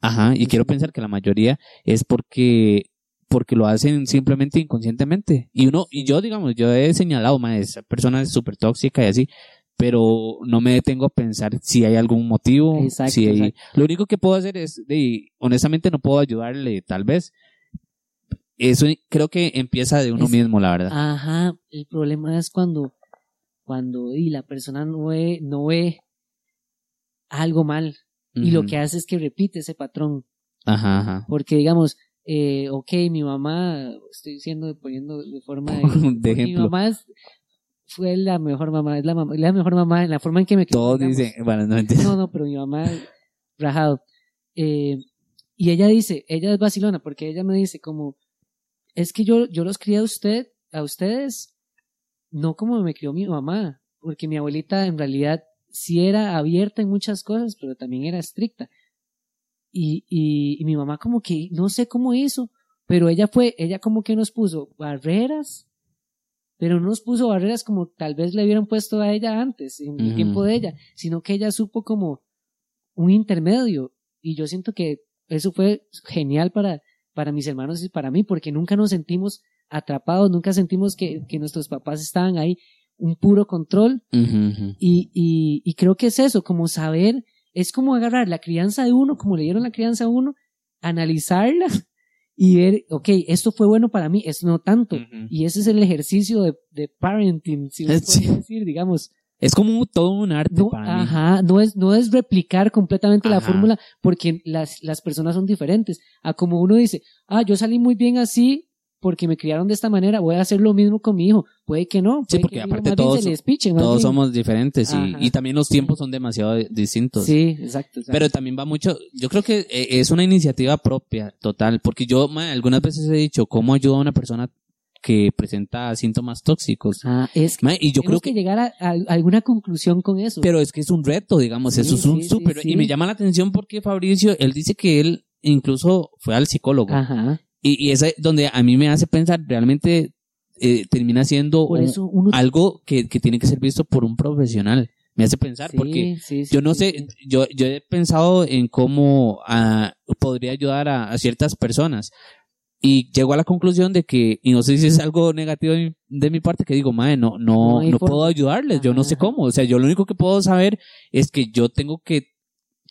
ajá, y quiero pensar que la mayoría es porque porque lo hacen simplemente inconscientemente. Y uno, y yo, digamos, yo he señalado, ma, esa persona es súper tóxica y así, pero no me detengo a pensar si hay algún motivo. Exacto, si hay- exacto. Lo único que puedo hacer es, de, honestamente no puedo ayudarle, tal vez. Eso creo que empieza de uno Es- mismo, la verdad. Ajá, el problema es cuando, cuando y la persona no ve, no ve algo mal y lo que hace es que repite ese patrón. Ajá, ajá. Porque digamos, eh, ok, mi mamá, estoy diciendo, poniendo de forma *laughs* de, De ejemplo. Mi mamá es- fue la mejor mamá, es la, mamá, la mejor mamá en la forma en que me crió, Todos dicen, bueno, no entiendo. No, no, pero mi mamá, rajado. Eh, y ella dice, ella es vacilona, porque ella me dice como, es que yo, yo los crié a usted, a ustedes, no como me crió mi mamá, porque mi abuelita en realidad sí era abierta en muchas cosas, pero también era estricta. Y, y, y mi mamá como que, no sé cómo hizo, pero ella fue, ella como que nos puso barreras, pero no nos puso barreras como tal vez le hubieran puesto a ella antes, en el tiempo de ella, sino que ella supo como un intermedio. Y yo siento que eso fue genial para, para mis hermanos y para mí, porque nunca nos sentimos atrapados, nunca sentimos que, que nuestros papás estaban ahí, un puro control. Y, y, y creo que es eso, como saber, es como agarrar la crianza de uno, como le dieron la crianza a uno, analizarla y ver, ok, esto fue bueno para mí, esto no tanto. Y ese es el ejercicio de, de parenting, si uno Sí. puede decir, digamos. Es como todo un arte No, para mí. ajá, no es, no es replicar completamente la fórmula porque las, las personas son diferentes. A como uno dice, ah, yo salí muy bien así porque me criaron de esta manera, voy a hacer lo mismo con mi hijo. Puede que no. Sí, porque que aparte todos- Todos somos diferentes y, también los tiempos son demasiado distintos. Sí, exacto. exacto. Pero también va mucho, yo creo que eh, es una iniciativa propia, total, porque yo ma, algunas veces he dicho, ¿cómo ayuda a una persona que presenta síntomas tóxicos? Ah, es que Ma, y yo creo que, que, llegar a, a alguna conclusión con eso. pero es que es un reto, digamos, Sí, eso es un sí, sí, súper, sí. y me llama la atención porque Fabricio, él dice que él incluso fue al psicólogo, Ajá. Y, y es donde a mí me hace pensar, realmente eh, termina siendo un- algo que, que tiene que ser visto por un profesional. Me hace pensar, Sí, porque sí, sí, yo no sé, yo, yo he pensado en cómo ah, podría ayudar a, a ciertas personas. Y llego a la conclusión de que, y no sé si es algo negativo de mi, de mi parte, que digo, madre, no, No no, puedo ayudarles, yo no sé cómo. O sea, yo lo único que puedo saber es que yo tengo que,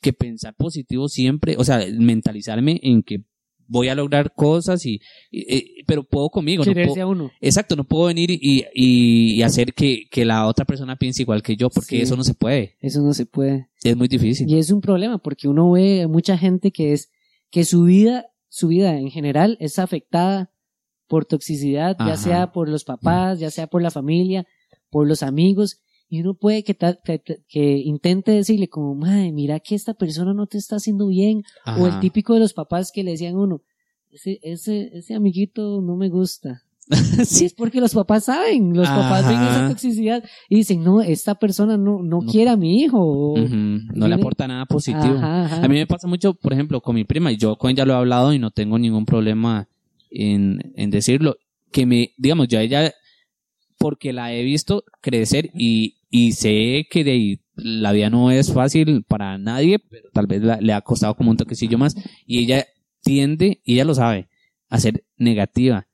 que pensar positivo siempre, o sea, mentalizarme en que voy a lograr cosas y, y- y- pero puedo conmigo, no puedo, a uno. exacto, no puedo venir y, y, hacer que, que la otra persona piense igual que yo, porque Sí. eso no se puede, Eso no se puede. es muy difícil. Y es un problema porque uno ve mucha gente que es que su vida, su vida en general es afectada por toxicidad, ya sea por los papás, ya sea por la familia, por los amigos, y uno puede que, ta- que, que intente decirle como, madre, mira que esta persona no te está haciendo bien, o el típico de los papás que le decían a uno, ese, ese, ese amiguito no me gusta. *laughs* Y Sí. es porque los papás saben, los papás ven esa toxicidad y dicen, no, esta persona no, no, No. quiere a mi hijo. No le aporta nada positivo. Ajá. A mí me pasa mucho, por ejemplo, con mi prima, y yo con ella lo he hablado y no tengo ningún problema en, en decirlo, que me, digamos, yo a ella, porque la he visto crecer y, y sé que de- la vida no es fácil para nadie, pero tal vez la- le ha costado como un toquecillo más, y ella tiende, y ella lo sabe, a ser negativa.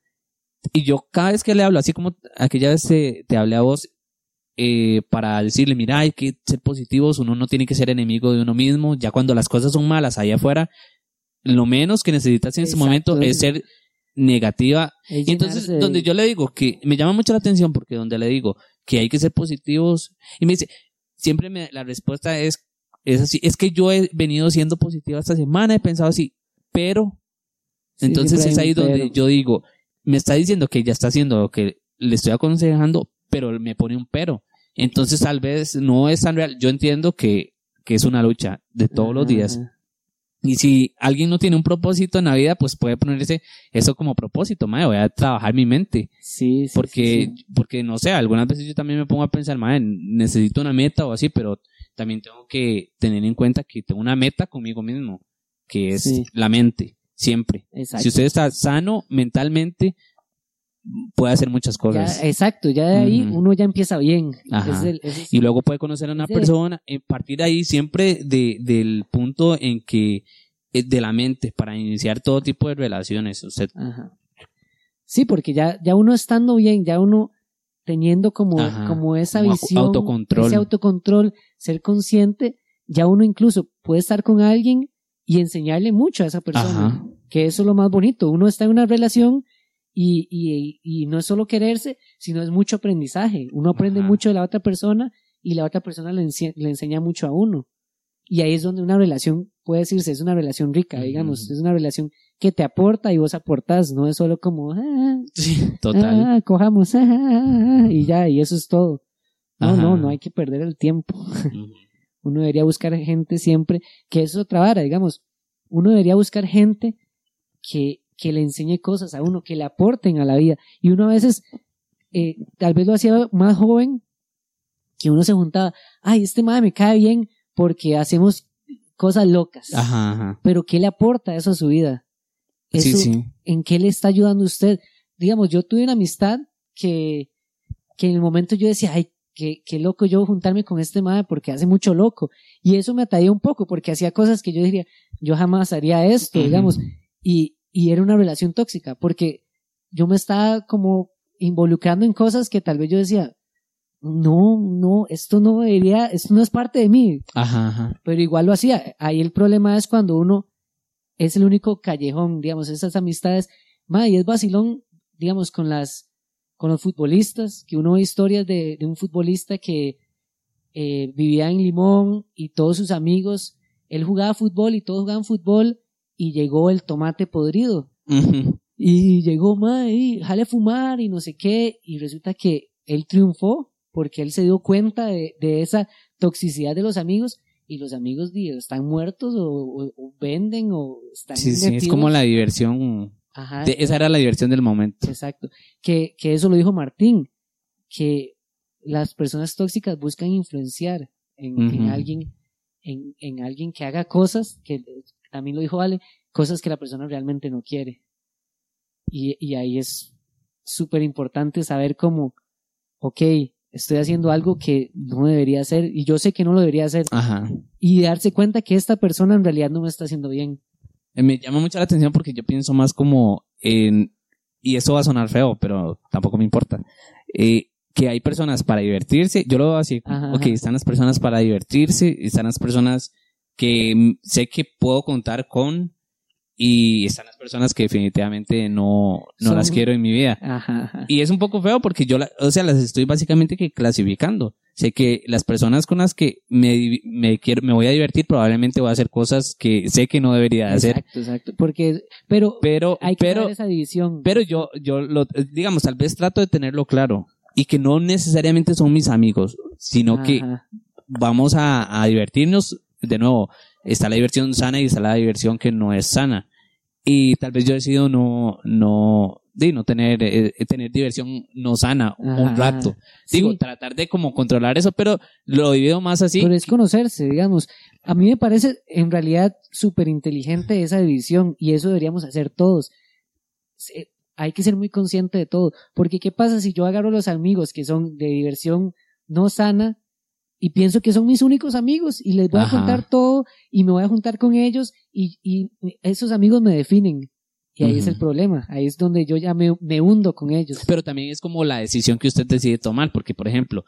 Y yo cada vez que le hablo, así como aquella vez te, te hablé a vos, eh, para decirle, mira, hay que ser positivos, uno no tiene que ser enemigo de uno mismo, ya cuando las cosas son malas allá afuera, lo menos que necesitas en ese momento es ser negativa. Es Y entonces, de- donde yo le digo que me llama mucho la atención porque donde le digo que hay que ser positivos, y me dice, siempre me, la respuesta es, es así, es que yo he venido siendo positiva esta semana, he pensado así, pero, Sí, entonces es ahí donde pero. yo digo, me está diciendo que ya está haciendo lo que le estoy aconsejando, pero me pone un pero. Entonces tal vez no es tan real. Yo entiendo que, que es una lucha de todos los días. Y si alguien no tiene un propósito en la vida, pues puede ponerse eso como propósito, madre, voy a trabajar mi mente. Sí, sí, Porque, sí, sí. porque no sé, algunas veces yo también me pongo a pensar, madre, necesito una meta o así, pero también tengo que tener en cuenta que tengo una meta conmigo mismo, que es la mente, siempre. Exacto. Si usted está sano mentalmente, puede hacer muchas Ya, cosas. exacto, ya de ahí uno ya empieza bien. Ajá. Es el- es- y luego puede conocer a una persona, en partir de ahí siempre de, del punto en que eh, de la mente para iniciar todo tipo de relaciones. Usted, Ajá. Sí, porque ya, ya uno estando bien, ya uno teniendo como, Ajá. como esa Como visión, autocontrol. ese autocontrol, ser consciente, ya uno incluso puede estar con alguien y enseñarle mucho a esa persona, Ajá. que eso es lo más bonito. Uno está en una relación y, y, y no es solo quererse, sino es mucho aprendizaje. Uno aprende Ajá. mucho de la otra persona y la otra persona le, ense- le enseña mucho a uno. Y ahí es donde una relación puede decirse, es una relación rica, digamos, es una relación que te aporta y vos aportás, no es solo como, ah, total. ah, cojamos, ah, ah, ah, y ya, y eso es todo. No, Ajá. no, no hay que perder el tiempo. *laughs* Uno debería buscar gente siempre, que eso es otra vara, digamos, uno debería buscar gente que, que le enseñe cosas a uno, que le aporten a la vida. Y uno a veces, eh, tal vez lo hacía más joven, que uno se juntaba, ay, este madre me cae bien porque hacemos cosas locas. Ajá, ajá. Pero ¿qué le aporta eso a su vida? Sí, Eso, sí. ¿En qué le está ayudando usted? Digamos, yo tuve una amistad que, que en el momento yo decía, ay, qué, qué loco yo juntarme con este madre porque hace mucho loco. Y eso me atraía un poco porque hacía cosas que yo diría, yo jamás haría esto, digamos. Y, y era una relación tóxica porque yo me estaba como involucrando en cosas que tal vez yo decía, no, no, esto no debería, esto no es parte de mí Ajá, ajá. pero igual lo hacía. Ahí el problema es cuando uno es el único callejón, digamos, esas amistades, ma, y es vacilón, digamos, con las, con los futbolistas, que uno ve historias de, de un futbolista que eh, vivía en Limón y todos sus amigos, él jugaba fútbol y todos jugaban fútbol y llegó el tomate podrido. Y llegó, ma, y jale a fumar y no sé qué, y resulta que él triunfó porque él se dio cuenta de, de esa toxicidad de los amigos y los amigos están muertos o, o- o venden o están Sí, sí, es como la diversión. Ajá, de- esa era la diversión del momento. exacto. Que, que eso lo dijo Martín, que las personas tóxicas buscan influenciar en, en alguien, en, en alguien que haga cosas, que también lo dijo Ale, cosas que la persona realmente no quiere. Y, y ahí es súper importante saber cómo, ok, estoy haciendo algo que no debería hacer y yo sé que no lo debería hacer Ajá. y darse cuenta que esta persona en realidad no me está haciendo bien. Eh, Me llama mucho la atención porque yo pienso más como en, y esto va a sonar feo, pero tampoco me importa, eh, que hay personas para divertirse, yo lo veo así, Ajá, ok, ajá. están las personas para divertirse, están las personas que sé que puedo contar con, y están las personas que definitivamente no, no Son- las quiero en mi vida. Ajá, ajá. Y es un poco feo porque yo, la- o sea, las estoy básicamente que clasificando. Sé que las personas con las que me, me quiero, me voy a divertir probablemente voy a hacer cosas que sé que no debería de hacer. Exacto, exacto. Porque, pero Pero, hay que pero, dar esa división. pero yo, yo lo, digamos, tal vez trato de tenerlo claro. y que no necesariamente son mis amigos, sino que vamos a, a divertirnos. De nuevo, está la diversión sana y está la diversión que no es sana. Y tal vez yo decido no, no, de no tener, eh, tener diversión no sana un rato. Digo, Sí. tratar de como controlar eso, pero lo divido más así. Pero es conocerse, digamos. A mí me parece en realidad súper inteligente esa división y eso deberíamos hacer todos. Se- Hay que ser muy consciente de todo. Porque ¿qué pasa si yo agarro a los amigos que son de diversión no sana y pienso que son mis únicos amigos y les voy a contar todo y me voy a juntar con ellos y, y esos amigos me definen? Y ahí es el problema. Ahí es donde yo ya me, me hundo con ellos. Pero también es como la decisión que usted decide tomar, porque por ejemplo,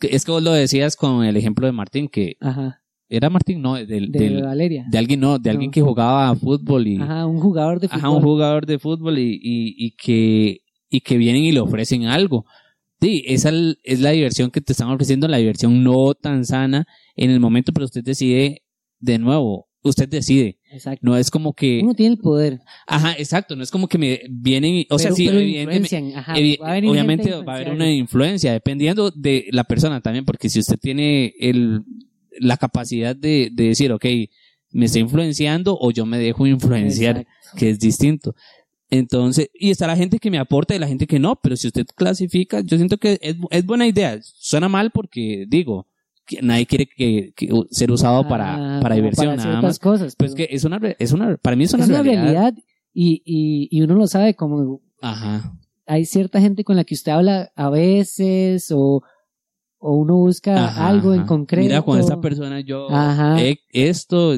es que vos lo decías con el ejemplo de Martín, que Ajá. era Martín, no, del, De del- Valeria. de alguien no, de alguien No. que jugaba fútbol y, Ajá, un jugador de fútbol. ajá, un jugador de fútbol y, y, y que, y que vienen y le ofrecen algo. Sí, esa es la diversión que te están ofreciendo, la diversión no tan sana en el momento, pero usted decide de nuevo, usted decide. Exacto. No es como que, Uno tiene el poder. ajá, exacto, no es como que me vienen, o sea, sí, pero evidentemente, influencian, ajá, Evi- va a obviamente va a haber una influencia, dependiendo de la persona también, porque si usted tiene el, la capacidad de, de decir, ok, me está influenciando o yo me dejo influenciar, Exacto. que es distinto. Entonces, y está la gente que me aporta y la gente que no, pero si usted clasifica, yo siento que es, es buena idea. Suena mal porque, digo, que nadie quiere que, que ser usado para, Ah, para como diversión, para nada más. cosas. Pues que es una, es una, para mí es una, es una realidad. realidad y, y, y uno lo sabe como Ajá. hay cierta gente con la que usted habla a veces o, o uno busca Ajá, algo en concreto Mira, con esta persona yo, Ajá. eh, esto,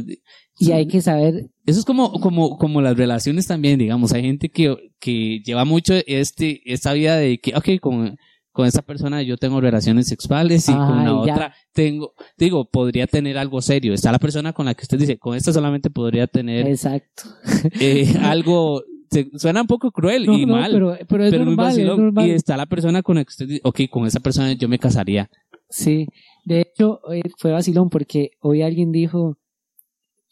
y hay que saber Eso es como, como, como las relaciones también, digamos. Hay gente que, que lleva mucho este, esta vida de que, ok, con, con esta persona yo tengo relaciones sexuales y con la ya. otra tengo, digo, podría tener algo serio. Está la persona con la que usted dice, con esta solamente podría tener exacto eh, *laughs* algo, se- suena un poco cruel No, y no, mal, pero, pero es pero es normal. Y está la persona con la que usted dice, ok, con esa persona yo me casaría. Sí, de hecho eh, fue vacilón porque hoy alguien dijo,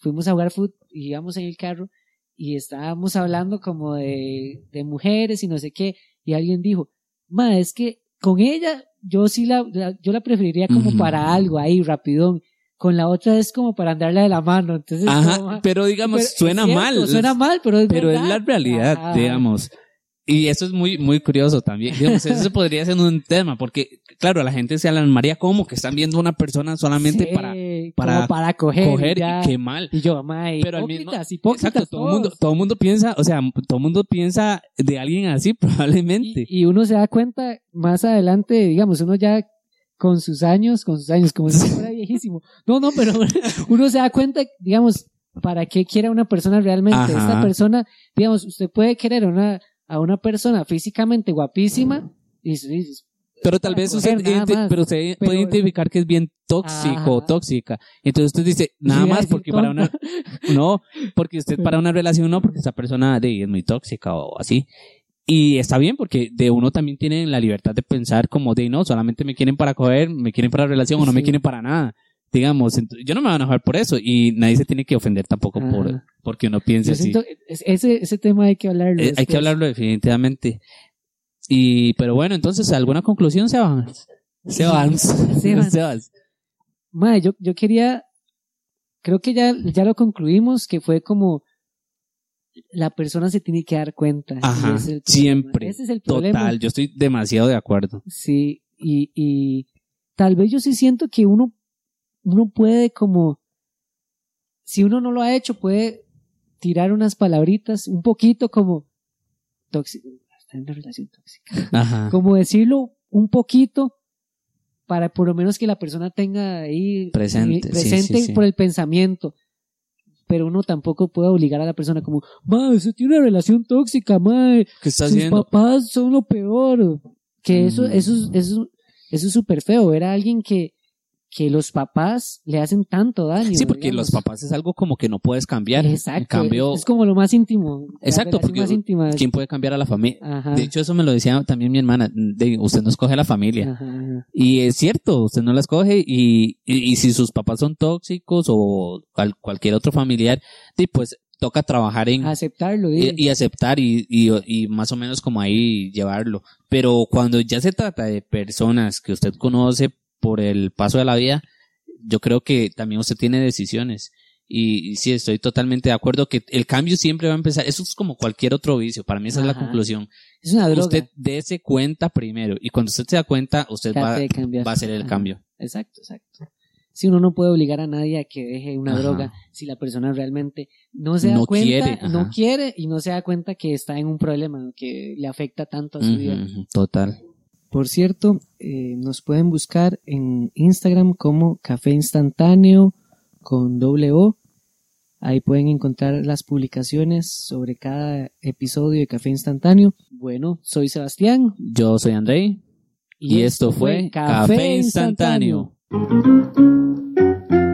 fuimos a jugar fútbol y íbamos en el carro y estábamos hablando como de, de mujeres y no sé qué y alguien dijo, ma, es que con ella yo sí la, la- yo la preferiría como para algo ahí rapidón, con la otra es como para andarla de la mano, entonces Ajá, pero digamos, pero suena cierto, mal. suena mal, pero es pero es la realidad, Ajá. digamos. Y eso es muy, muy curioso también. Digamos, eso *laughs* podría ser un tema, porque, claro, la gente se alarmaría como que están viendo a una persona solamente Sí, para para para coger, y qué mal. y yo, ma, Pero mismo, hipócritas, hipócritas exacto, todo el mundo, todo mundo piensa, o sea, todo el mundo piensa de alguien así *laughs* probablemente. Y, y uno se da cuenta más adelante, digamos, uno ya con sus años, con sus años, como si *laughs* fuera viejísimo. No, no, pero uno se da cuenta, digamos, para qué quiere a una persona realmente. Ajá. Esta persona, digamos, usted puede querer una, a una persona físicamente guapísima y, y- pero tal vez usted, pero usted Pero- puede identificar que es bien tóxico o tóxica. Entonces usted dice, nada más porque para una, *laughs* no, porque usted para una relación no, porque esa persona de, es muy tóxica o así. Y está bien porque de uno también tiene la libertad de pensar como de no, solamente me quieren para coger, me quieren para relación o no me quieren para nada. Digamos, yo no me voy a enojar por eso y nadie se tiene que ofender tampoco por Ajá. porque uno piense así. ese, ese tema hay que hablarlo. Eh, hay que hablarlo definitivamente. Y, pero bueno, entonces, ¿alguna conclusión, Sebas? Sebas. *laughs* Sebas. *laughs* Sebas. Mae, yo, yo quería, creo que ya, ya lo concluimos, que fue como la persona se tiene que dar cuenta. Ajá, ese es siempre. Ese es el problema. Total, yo estoy demasiado de acuerdo. Sí, y, y tal vez yo sí siento que uno, uno puede como, si uno no lo ha hecho, puede tirar unas palabritas, un poquito como tóxico, está en una relación tóxica. Ajá. Como decirlo un poquito para por lo menos que la persona tenga ahí Presente, eh, sí, presente sí, sí. por el pensamiento. Pero uno tampoco puede obligar a la persona como, ma, usted tiene una relación tóxica, ma, ¿Qué está sus haciendo? papás son lo peor. Que eso, Mm. eso, es- eso, eso es súper feo, ver a alguien que, que los papás le hacen tanto daño. Sí, porque digamos. los papás es algo como que no puedes cambiar. Exacto. En cambio, es como lo más íntimo. Exacto, porque más íntima. ¿quién puede cambiar a la familia? Ajá. De hecho, eso me lo decía también mi hermana. de- usted no escoge a la familia. Ajá, ajá. Y es cierto, usted no la escoge y, y, y si sus papás son tóxicos o cual- cualquier otro familiar, pues toca trabajar en Aceptarlo, y, y aceptar y, y, y más o menos como ahí llevarlo. Pero cuando ya se trata de personas que usted conoce por el paso de la vida, yo creo que también usted tiene decisiones. Y, y sí, estoy totalmente de acuerdo que el cambio siempre va a empezar. Eso es como cualquier otro vicio. Para mí esa es la conclusión. es una droga. Usted dése cuenta primero. Y cuando usted se da cuenta, usted va, a hacer el Ajá. cambio. Exacto, exacto. Si uno no puede obligar a nadie a que deje una Ajá. droga, si la persona realmente no se da No cuenta, quiere, no quiere y no se da cuenta que está en un problema que le afecta tanto a su vida. Total. Por cierto, eh, nos pueden buscar en Instagram como Café Instantáneo con doble O. Ahí pueden encontrar las publicaciones sobre cada episodio de Café Instantáneo. Bueno, soy Sebastián. Yo soy Andrei. Y, esto fue Café Instantáneo. Instantáneo.